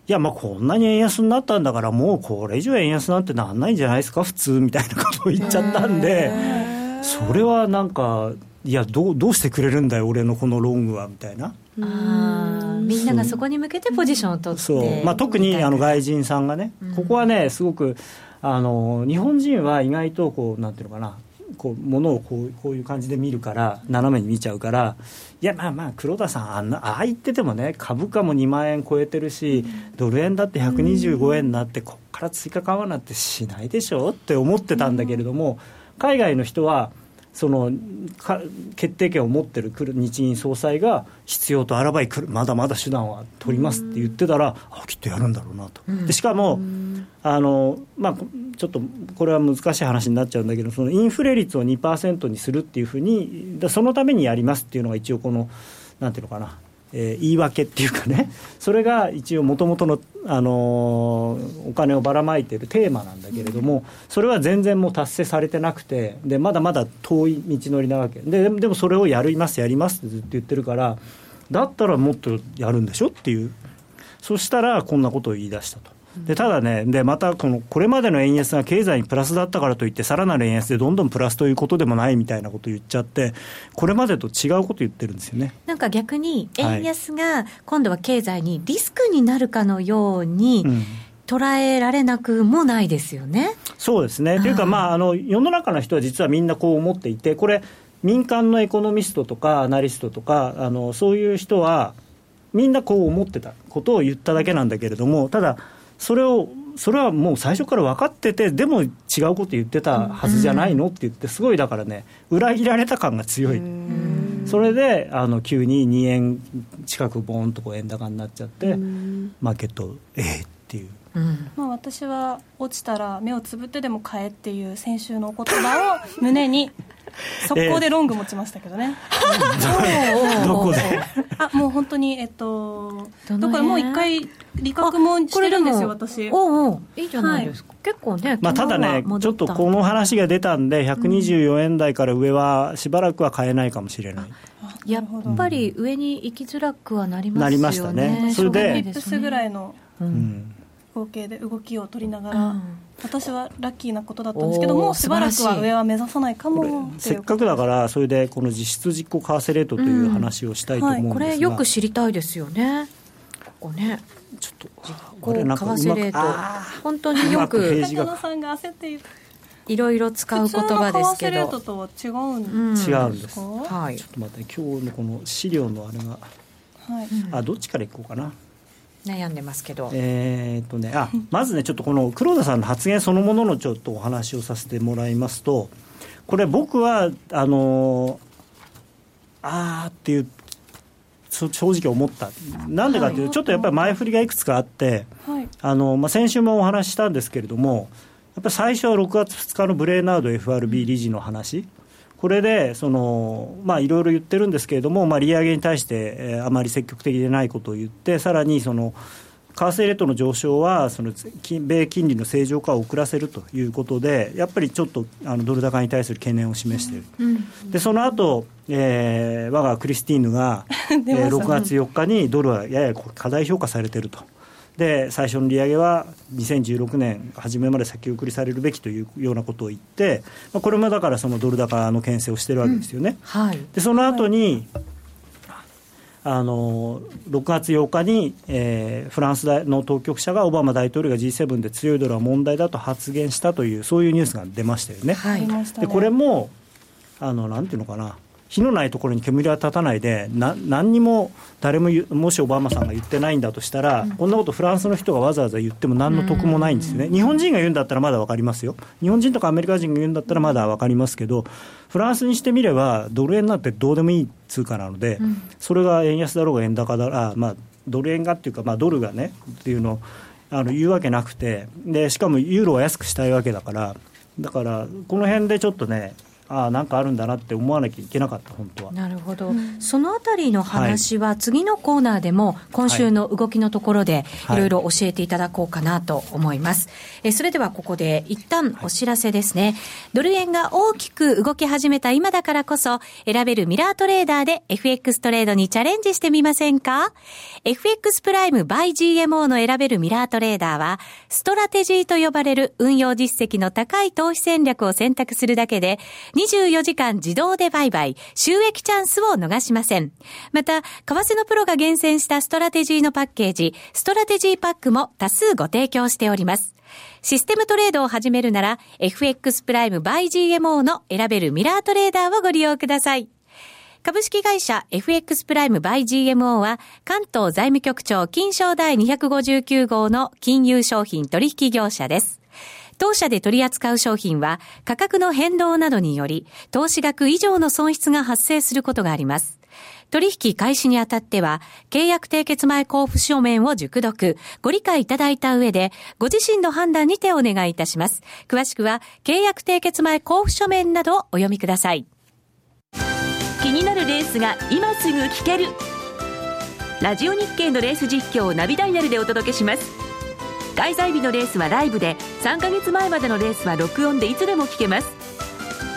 いや、まあこんなに円安になったんだから、もうこれ以上円安なんてなんないんじゃないですか、普通みたいなことを言っちゃったんで。それはなんかいやどうどうしてくれるんだよ俺のこのロングはみたいな。あみんながそこに向けてポジションを取って。そう、まあ、特にあの外人さんがね、ここはねすごくあの日本人は意外とこうなんていうのかな。こうものをこうこういう感じで見るから斜めに見ちゃうからいやまあまあ黒田さんあんなああ言っててもね株価も2万円超えてるし、ドル円だって125円になってこっから追加緩和なんてしないでしょって思ってたんだけれども、海外の人はその決定権を持ってる日銀総裁が必要とあらばいまだまだ手段は取りますって言ってたら、あきっとやるんだろうなと、でしかもあの、まあ、ちょっとこれは難しい話になっちゃうんだけど、そのインフレ率を2%にするっていうふうに、そのためにやりますっていうのが一応、このなんていうのかな、えー、言い訳っていうかね、それが一応、もともとの、あのー、お金をばらまいてるテーマなんだけれども、それは全然もう達成されてなくて、でまだまだ遠い道のりなわけ。で、でもそれをやります、やりますってずっと言ってるから、だったらもっとやるんでしょっていう、そしたらこんなことを言い出したと。でただね、でまたこのこれまでの円安が経済にプラスだったからといって、さらなる円安でどんどんプラスということでもないみたいなことを言っちゃって、これまでと違うこと言ってるんですよねなんか逆に、円安が今度は経済にリスクになるかのように、うん捉えられなくもないですよね。そうですね。というか、まあ、あの、世の中の人は実はみんなこう思っていて、これ、民間のエコノミストとかアナリストとか、あの、そういう人は、みんなこう思ってたことを言っただけなんだけれども、ただ、それをそれはもう最初から分かっててでも違うこと言ってたはずじゃないのって言ってすごいだからね裏切られた感が強い。それであの急に2円近くボーンとこう円高になっちゃってマーケットええっていう。まあ、私は落ちたら目をつぶってでも買えっていう先週のお言葉を胸に 速攻でロング持ちましたけどね。どこで？あもう本当に、えっと、だからもう一回、利確もしてるんですよ、私。おおいいじゃないですか。はい、結構ね、まあ、ただね、ちょっとこの話が出たんで、124円台から上はしばらくは買えないかもしれない。やっぱり上に行きづらくはなりますよね。なりましたね。それで、ピップスぐらいの。うん合計で動きを取りながら、うん、私はラッキーなことだったんですけどもしばらくは上は目指さないかもせっかくだからそれでこの実質実行為替レートという話をしたいと思うんですが、うんはい、これよく知りたいですよね。ここね。ちょっと実行為替レート本当によく高野さんが焦っているいろいろ使う言葉ですけどとは違うんですか、違うんです、はい、ちょっと待って今日のこの資料のあれが、はい、あどっちからいこうかな悩んでますけど、えーとね、あまずね、ちょっとこの黒田さんの発言そのもののちょっとお話をさせてもらいますと、これ、僕はあのあーっていう、正直思った、なんでかというと、ちょっとやっぱり前振りがいくつかあって、あのまあ、先週もお話ししたんですけれども、やっぱり最初は6月2日のブレーナード FRB 理事の話。これでその、まあ、いろいろ言ってるんですけれども、まあ、利上げに対して、えー、あまり積極的でないことを言って、さらにその為替レートの上昇はその米金利の正常化を遅らせるということで、やっぱりちょっとあのドル高に対する懸念を示している、うん、でその後、えー、我がクリスティーヌが、えー、6月4日にドルはやや過大評価されていると。で最初の利上げは2016年初めまで先送りされるべきというようなことを言って、まあ、これもだからそのドル高の牽制をしてるわけですよね。うんはい、でその後に、あの6月8日に、えー、フランスの当局者がオバマ大統領が G7 で強いドルは問題だと発言したというそういうニュースが出ましたよね。はい、でこれもあのなんていうのかな火のないところに煙は立たないでな何にも誰ももしオバマさんが言ってないんだとしたら、うん、こんなことフランスの人がわざわざ言っても何の得もないんですね、日本人が言うんだったらまだ分かりますよ。日本人とかアメリカ人が言うんだったらまだ分かりますけどフランスにしてみればドル円なんてどうでもいい通貨なので、うん、それが円安だろうが円高だろうが、まあ、ドル円がっていうか、まあ、ドルがねっていうのをあの言うわけなくてでしかもユーロは安くしたいわけだからだからこの辺でちょっとねああなんかあるんだなって思わなきゃいけなかった本当は。なるほど、うん、そのあたりの話は次のコーナーでも今週の動きのところでい。ろいろ教えていただこうかなと思います、はい、えそれではここで一旦お知らせですね、はい、ドル円が大きく動き始めた今だからこそ選べるミラートレーダーで FX トレードにチャレンジしてみませんか？FX プライム by GMO の選べるミラートレーダーはストラテジーと呼ばれる運用実績の高い投資戦略を選択するだけで24時間自動で売買、収益チャンスを逃しません。また、為替のプロが厳選したストラテジーのパッケージ、ストラテジーパックも多数ご提供しております。システムトレードを始めるなら、FX プライム by GMO の選べるミラートレーダーをご利用ください。株式会社 FX プライム by GMO は関東財務局長金賞第259号の金融商品取引業者です。当社で取り扱う商品は価格の変動などにより投資額以上の損失が発生することがあります。取引開始にあたっては、契約締結前交付書面を熟読、ご理解いただいた上で、ご自身の判断にてお願いいたします。詳しくは、契約締結前交付書面などをお読みください。気になるレースが今すぐ聞ける。ラジオ日経のレース実況をナビダイヤルでお届けします。開催日のレースはライブで3ヶ月前までのレースは録音でいつでも聞けます。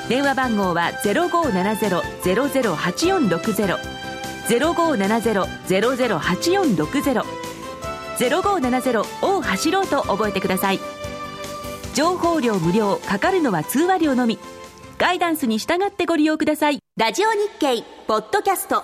電話番号は0570-008460 0570-008460 0570を走ろうと覚えてください。情報量無料かかるのは通話料のみ。ガイダンスに従ってご利用ください。ラジオ日経ポッドキャスト。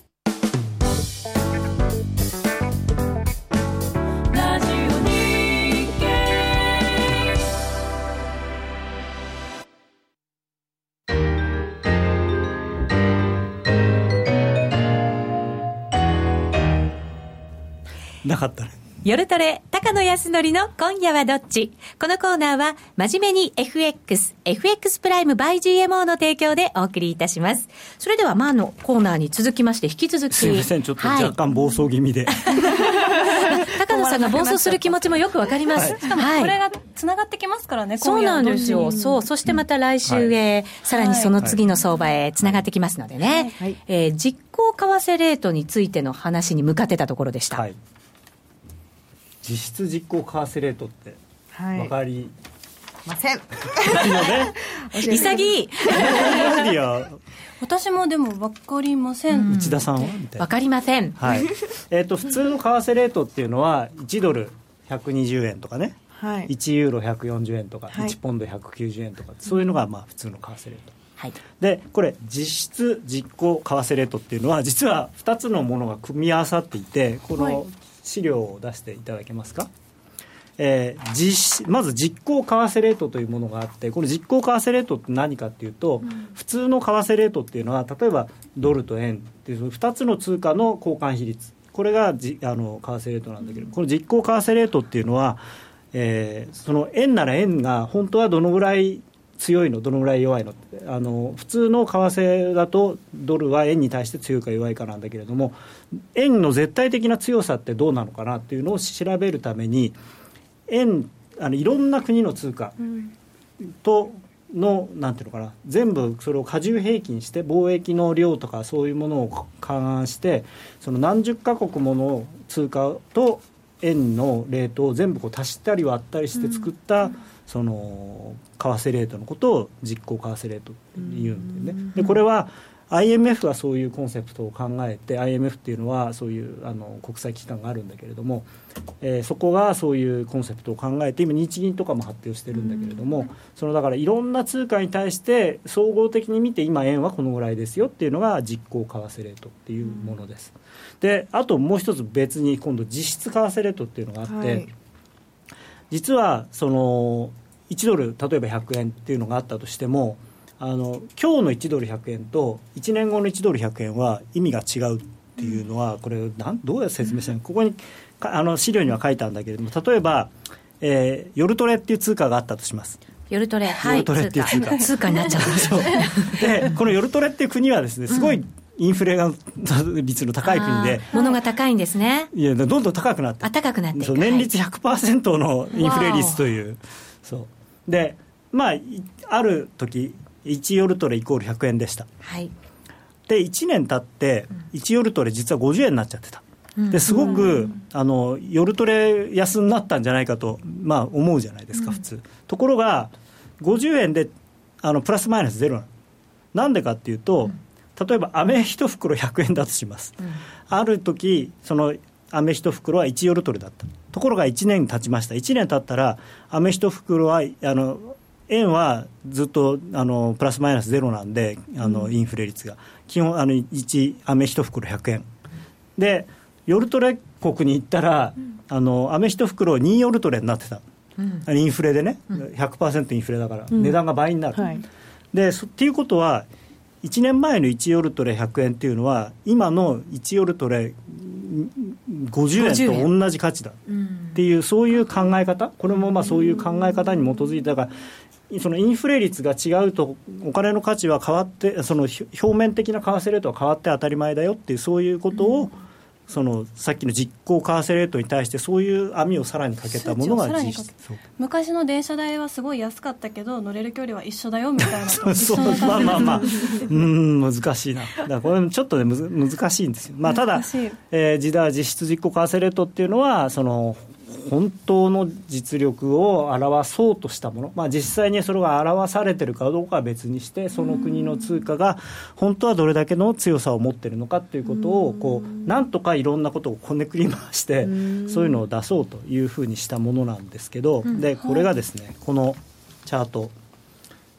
かったね。夜トレ、高野康則の今夜はどっち？このコーナーは、真面目に FX、FX プライム by GMO の提供でお送りいたします。それでは、まあのコーナーに続きまして、引き続き。すいません、ちょっと若干暴走気味で。はい、高野さんが暴走する気持ちもよくわかります。しかもこれがつながってきますからね、そうなんですよ。そう。そしてまた来週へ、さらにその次の相場へつながってきますのでね。はい、えー、実行為替レートについての話に向かってたところでした。はい実質実行為替レートって分かり、ません。ね、潔い。私もでも分かりません。内田さんは？分かりません。はい。えっ、ー、と、普通の為替レートっていうのは、1ドル120円とかね、はい、1ユーロ140円とか、はい、1ポンド190円とか、そういうのがまあ普通の為替レート。はい、でこれ実質実行為替レートっていうのは実は2つのものが組み合わさっていてこの資料を出していただけますか？えー、実まず実行為替レートというものがあってこの実行為替レートって何かっていうと、うん、普通の為替レートっていうのは例えばドルと円っていう2つの通貨の交換比率。これがじあの為替レートなんだけど、この実行為替レートっていうのは、えー、その円なら円が本当はどのぐらい強いの、どのぐらい弱いの？あの普通の為替だと、ドルは円に対して強いか弱いかなんだけれども、円の絶対的な強さってどうなのかなっていうのを調べるために、円、あのいろんな国の通貨との、なんていうのかな、全部それを加重平均して、貿易の量とかそういうものを勘案して、その何十か国もの通貨と円のレートを全部こう足したり割ったりして作った、うんその為替レートのことを実行為替レートって言うんだよね。でこれは IMF はそういうコンセプトを考えて IMF っていうのはそういうあの国際機関があるんだけれども、えー、そこがそういうコンセプトを考えて今日銀とかも発表してるんだけれども、そのだからいろんな通貨に対して総合的に見て今円はこのぐらいですよっていうのが実行為替レートっていうものです。であともう一つ別に今度実質為替レートっていうのがあって、はい、実はその1ドル例えば100円っていうのがあったとしてもあの今日の1ドル100円と1年後の1ドル100円は意味が違うっていうのはこれなんどうやって説明したの？ここにあの資料には書いたんだけれども例えば、えー、ヨルトレっていう通貨があったとします。ヨルトレ、はい、ヨルトレっていう通貨。通貨。になっちゃう。でこのヨルトレっていう国はですねすごいインフレが率の高い国で物が高いんですね。いやどんどん高くなって。あ高くなってそう年率100%のインフレ率という。そう。でまあある時1ヨルトレイコール100円でした、はい、で1年経って1ヨルトレ実は50円になっちゃってた、ですごく、あのヨルトレ安になったんじゃないかと、まあ、思うじゃないですか、普通。ところが、50円であのプラスマイナスゼロななんでかっていうと、例えば飴1袋100円だとします、ある時その飴1袋は1ヨルトレだった。ところが1年経ちました。1年経ったら飴1袋はあの円はずっとあのプラスマイナスゼロなんであの、インフレ率が。基本あの1飴1袋100円。でヨルトレ国に行ったら、うん、あの飴1袋2ヨルトレになってた、うん、インフレでね、うん、100%インフレだから、値段が倍になる、はい、でっていうことは1年前の1ヨルトレ100円っていうのは今の1ヨルトレ50円と同じ価値だっていう、そういう考え方。これもまあそういう考え方に基づいたからそのインフレ率が違うとお金の価値は変わってその表面的な為替レートは変わって当たり前だよっていうそういうことを、うん。そのさっきの実行為替レートに対してそういう網をさらにかけたものが実質昔の電車代はすごい安かったけど乗れる距離は一緒だよみたいなそうそうまあまあまあ。うん難しいな。だからこれちょっとねむ難しいんですよ。まあただ、えー、時代実質実行為替レートっていうのはその本当の実力を表そうとしたもの、まあ、実際にそれが表されてるかどうかは別にしてその国の通貨が本当はどれだけの強さを持ってるのかということをこうなんとかいろんなことをこねくり回してそういうのを出そうというふうにしたものなんですけどでこれがですねこのチャート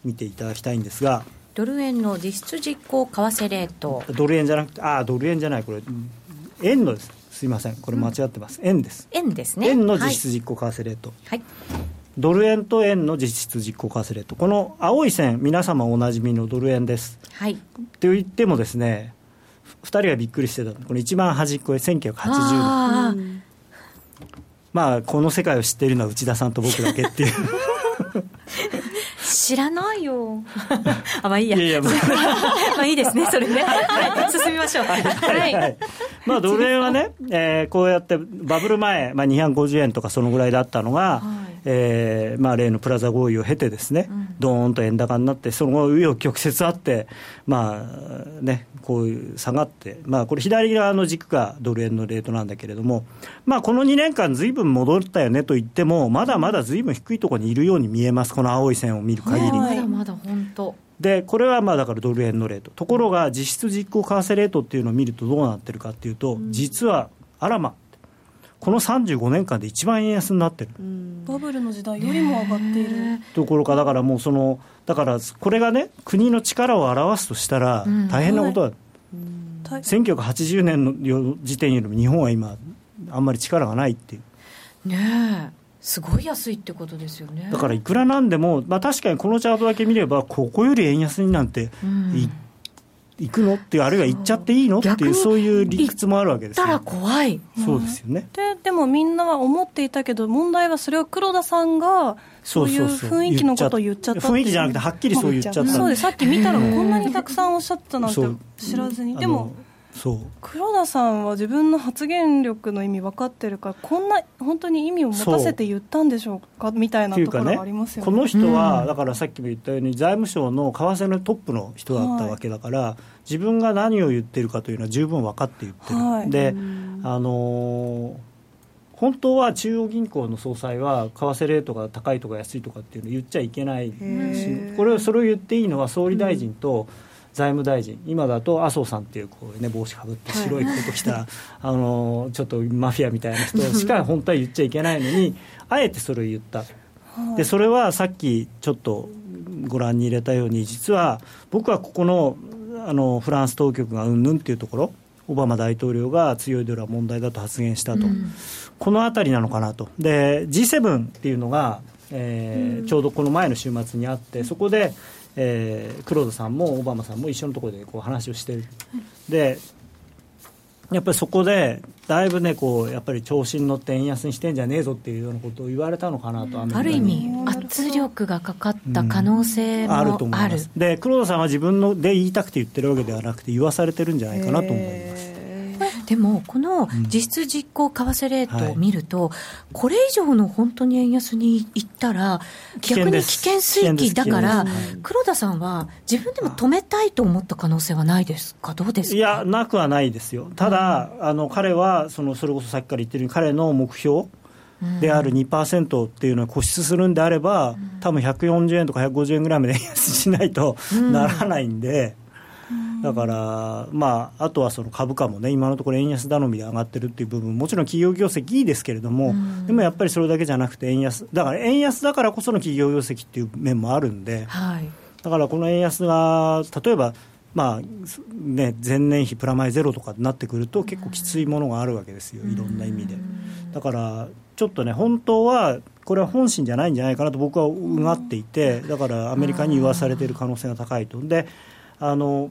見ていただきたいんですがドル円の実質実行為替レート。ドル円じゃなくてああドル円じゃないこれ円のですすいません。これ間違ってます、うん、円です。円ですね。円の実質実行為替レート、はい、ドル円と円の実質実行為替レート。この青い線皆様おなじみのドル円です。はい。と言ってもですね2人がびっくりしてたこの一番端っこへ1980年まあこの世界を知っているのは内田さんと僕だけっていう 知らないよ。あ、まあいいや。いやいや、まあ いいですね、それね。はい、進みましょう。はい。はい、まあドル円はね、えー、こうやってバブル前、まあ250円とかそのぐらいだったのが、はい、えー、まあ例のプラザ合意を経てですね、うん、ドーンと円高になって、その後、紆余曲折あって、まあね、こういう下がって、まあこれ左側の軸がドル円のレートなんだけれども、まあこの2年間ずいぶん戻ったよねと言っても、まだまだずいぶん低いところにいるように見えます、この青い線を見る限り。まだまだ本当。でこれはまあだからドル円のレート、ところが実質実行為替レートっていうのを見るとどうなってるかっていうと、実はあらま、この35年間で一番円安になってる、バブルの時代よりも上がっている。ところか、だからもうその、だからこれがね、国の力を表すとしたら、大変なことだ、うん。はい、1980年の時点よりも日本は今、あんまり力がないっていう。ねえ。すごい安いってことですよね。だからいくらなんでも、まあ、確かにこのチャートだけ見ればここより円安になんてい,、いくの？っていうあるいは行っちゃっていいの？っていうそういう理屈もあるわけですよたら怖い。そうですよね、ででもみんなは思っていたけど問題はそれを黒田さんがそういう雰囲気のことを言っちゃった雰囲気じゃなくてはっきりそう言っちゃったそうです。さっき見たらこんなにたくさんおっしゃったなんて知らずに。でも黒田さんは自分の発言力の意味分かってるからこんな本当に意味を持たせて言ったんでしょうか？みたいなところがありますよね、ね、この人は、だからさっきも言ったように財務省の為替のトップの人だったわけだから、はい、自分が何を言ってるかというのは十分分かって言ってる、はい、であのー本当は中央銀行の総裁は為替レートが高いとか安いとかっていうのを言っちゃいけないしこれをそれを言っていいのは総理大臣と、うん財務大臣。今だと麻生さんっていうこう、ね、帽子かぶって白い。コート着た、はい、あのちょっとマフィアみたいな人しか本当は言っちゃいけないのにあえてそれを言った。でそれはさっきちょっとご覧に入れたように実は僕はここのあのフランス当局がうんぬんっていうところオバマ大統領が強いドルは問題だと発言したと、うん、このあたりなのかなと。で G7 っていうのが、えー、うん、ちょうどこの前の週末にあってそこで、えー、黒田さんもオバマさんも一緒のところでこう話をしてる、でやっぱりそこでだいぶねこうやっぱり調子に乗って円安にしてんじゃねえぞっていうようなことを言われたのかなとある意味圧力がかかった可能性もある,、うん、あると思いますで黒田さんは自分ので言いたくて言ってるわけではなくて言わされてるんじゃないかなと思いますでも、この実質実行為替レートを見ると、うんはい、これ以上の本当に円安にいったら、逆に危険水域だから、黒田さんは自分でも止めたいと思った可能性はないですか、どうですか？いや、なくはないですよ、ただ、うん、あの彼はそのそれこそさっきから言ってるように、彼の目標、である2%っていうのを固執するんであれば、多分140円とか150円ぐらいまで円安しないとならないんで、だから、まあ、あとはその株価もね、今のところ円安頼みで上がってるっていう部分、もちろん企業業績いいですけれども、でもやっぱりそれだけじゃなくて、円安、だから円安だからこその企業業績っていう面もあるんで、はい、だからこの円安が、例えば、まあね、前年比プラマイゼロとかになってくると、結構きついものがあるわけですよ、いろんな意味で。だからちょっとね、本当はこれは本心じゃないんじゃないかなと僕はうがっていて、だからアメリカに言わされている可能性が高いと。であの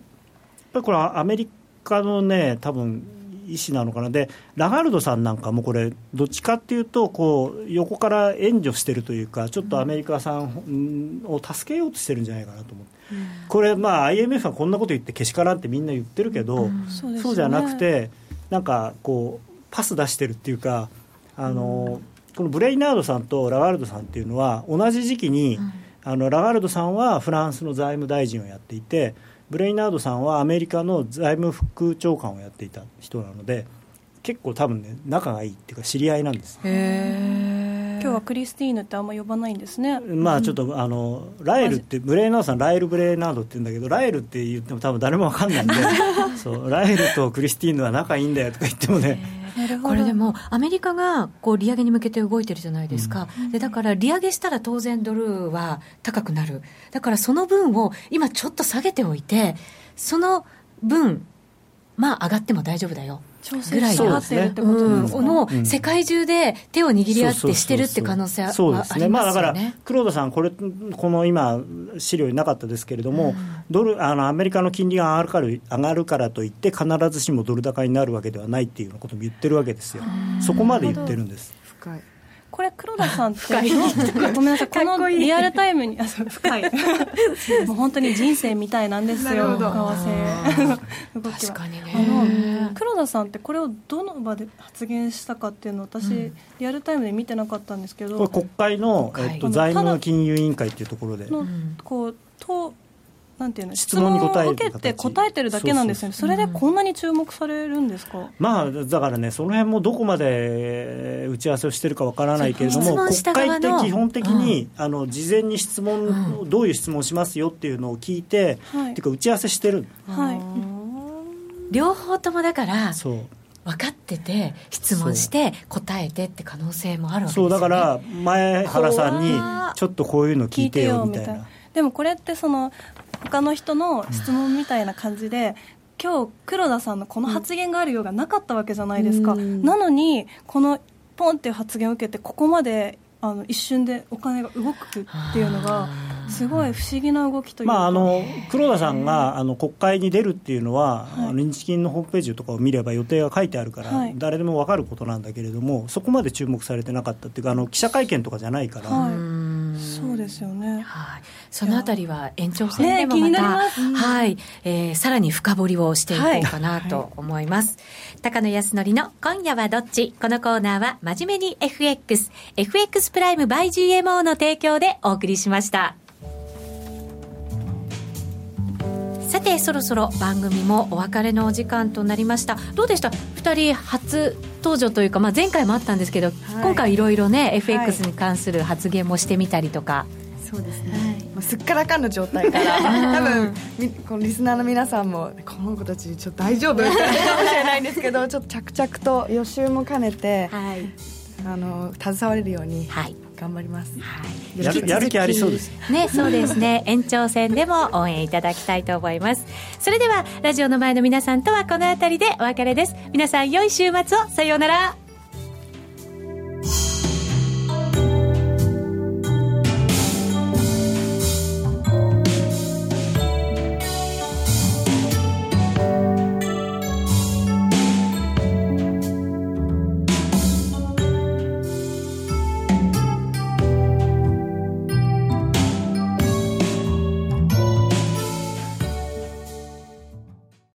ぱりこれはアメリカのね多分意思なのかな。でラガルドさんなんかもこれどっちかっていうとこう横から援助してるというかちょっとアメリカさんを助けようとしてるんじゃないかなと思って、うん、これまあ IMF はこんなこと言ってけしからんってみんな言ってるけど、うん、そうじゃなくてなんかこうパス出してるっていうかあの、うん、このブレイナードさんとラガルドさんっていうのは同じ時期に、あのラガルドさんはフランスの財務大臣をやっていてブレイナードさんはアメリカの財務副長官をやっていた人なので結構多分ね仲がいいっていうか知り合いなんですへ今日はクリスティーヌってあんま呼ばないんですね。まあちょっと、あのラエルってブレイナードさんラエル・ブレイナードって言うんだけどラエルって言っても多分誰も分かんないんで そうラエルとクリスティーヌは仲いいんだよとか言ってもね。これでも、アメリカがこう利上げに向けて動いてるじゃないですか、うん、でだから利上げしたら当然ドルは高くなる、だからその分を今ちょっと下げておいて、その分、まあ上がっても大丈夫だよ。ぐらいなってるってことですか、の世界中で手を握り合ってしてるって可能性はありますよね。まあ、だから黒田さんこれこの今資料になかったですけれども、うん、ドルあのアメリカの金利が上がるから上がるからといって必ずしもドル高になるわけではないっていうことも言ってるわけですよ。そこまで言ってるんです。深いこれ黒田さんってごめんなさい。このリアルタイムにあ深い。もう本当に人生みたいなんですよ為替動きは。確かにね。黒田さんってこれをどの場で発言したかっていうのを私、うん、リアルタイムで見てなかったんですけどこれ国会の、えっと、財務金融委員会っていうところで。こうとなんていうの？質問に答え受けて答えてるだけなんですよね、それでこんなに注目されるんですか、まあ、だからね、その辺もどこまで打ち合わせをしてるかわからないけれども、国会って基本的に、うん、あの事前に質問、うん、どういう質問しますよっていうのを聞いて、はい、っていうか、打ち合わせしてる。はい。両方ともだからそう。分かってて質問して答えてって可能性もあるわけですよ、ね、そうだから前原さんにちょっとこういうの聞いてよみたいな。でもこれってその他の人の質問みたいな感じで、今日黒田さんのこの発言があるようがなかったわけじゃないですか、なのにこのポンっていう発言を受けてここまであの一瞬でお金が動くっていうのがすごい不思議な動きというか、まあ、あの黒田さんがあの国会に出るっていうのは、はい、あの日銀のホームページとかを見れば予定が書いてあるから、はい、誰でも分かることなんだけれどもそこまで注目されてなかったっていうかあの記者会見とかじゃないから。はいそうですよね。はい。そのあたりは延長戦でもまた、ね、はい、えー、さらに深掘りをしていこうかなと思います。はい、高野康則の今夜はどっち？このコーナーは真面目に FX、FX プライム by GMO の提供でお送りしました。さてそろそろ番組もお別れのお時間となりました。どうでした？2人初登場というか、まあ、前回もあったんですけど、はい、今回いろいろね FX に関する発言もしてみたりとか、そうですね、はい。まあ、すっからかんの状態から 多分このリスナーの皆さんもこの子たちちょっと大丈夫？ってかもしれないんですけどちょっと着々と予習も兼ねて、はい、あの携われるように、はい頑張ります。はい、やるやる気ありそうですね。そうですね。延長戦でも応援いただきたいと思います。それではラジオの前の皆さんとはこの辺りでお別れです。皆さん良い週末をさようなら。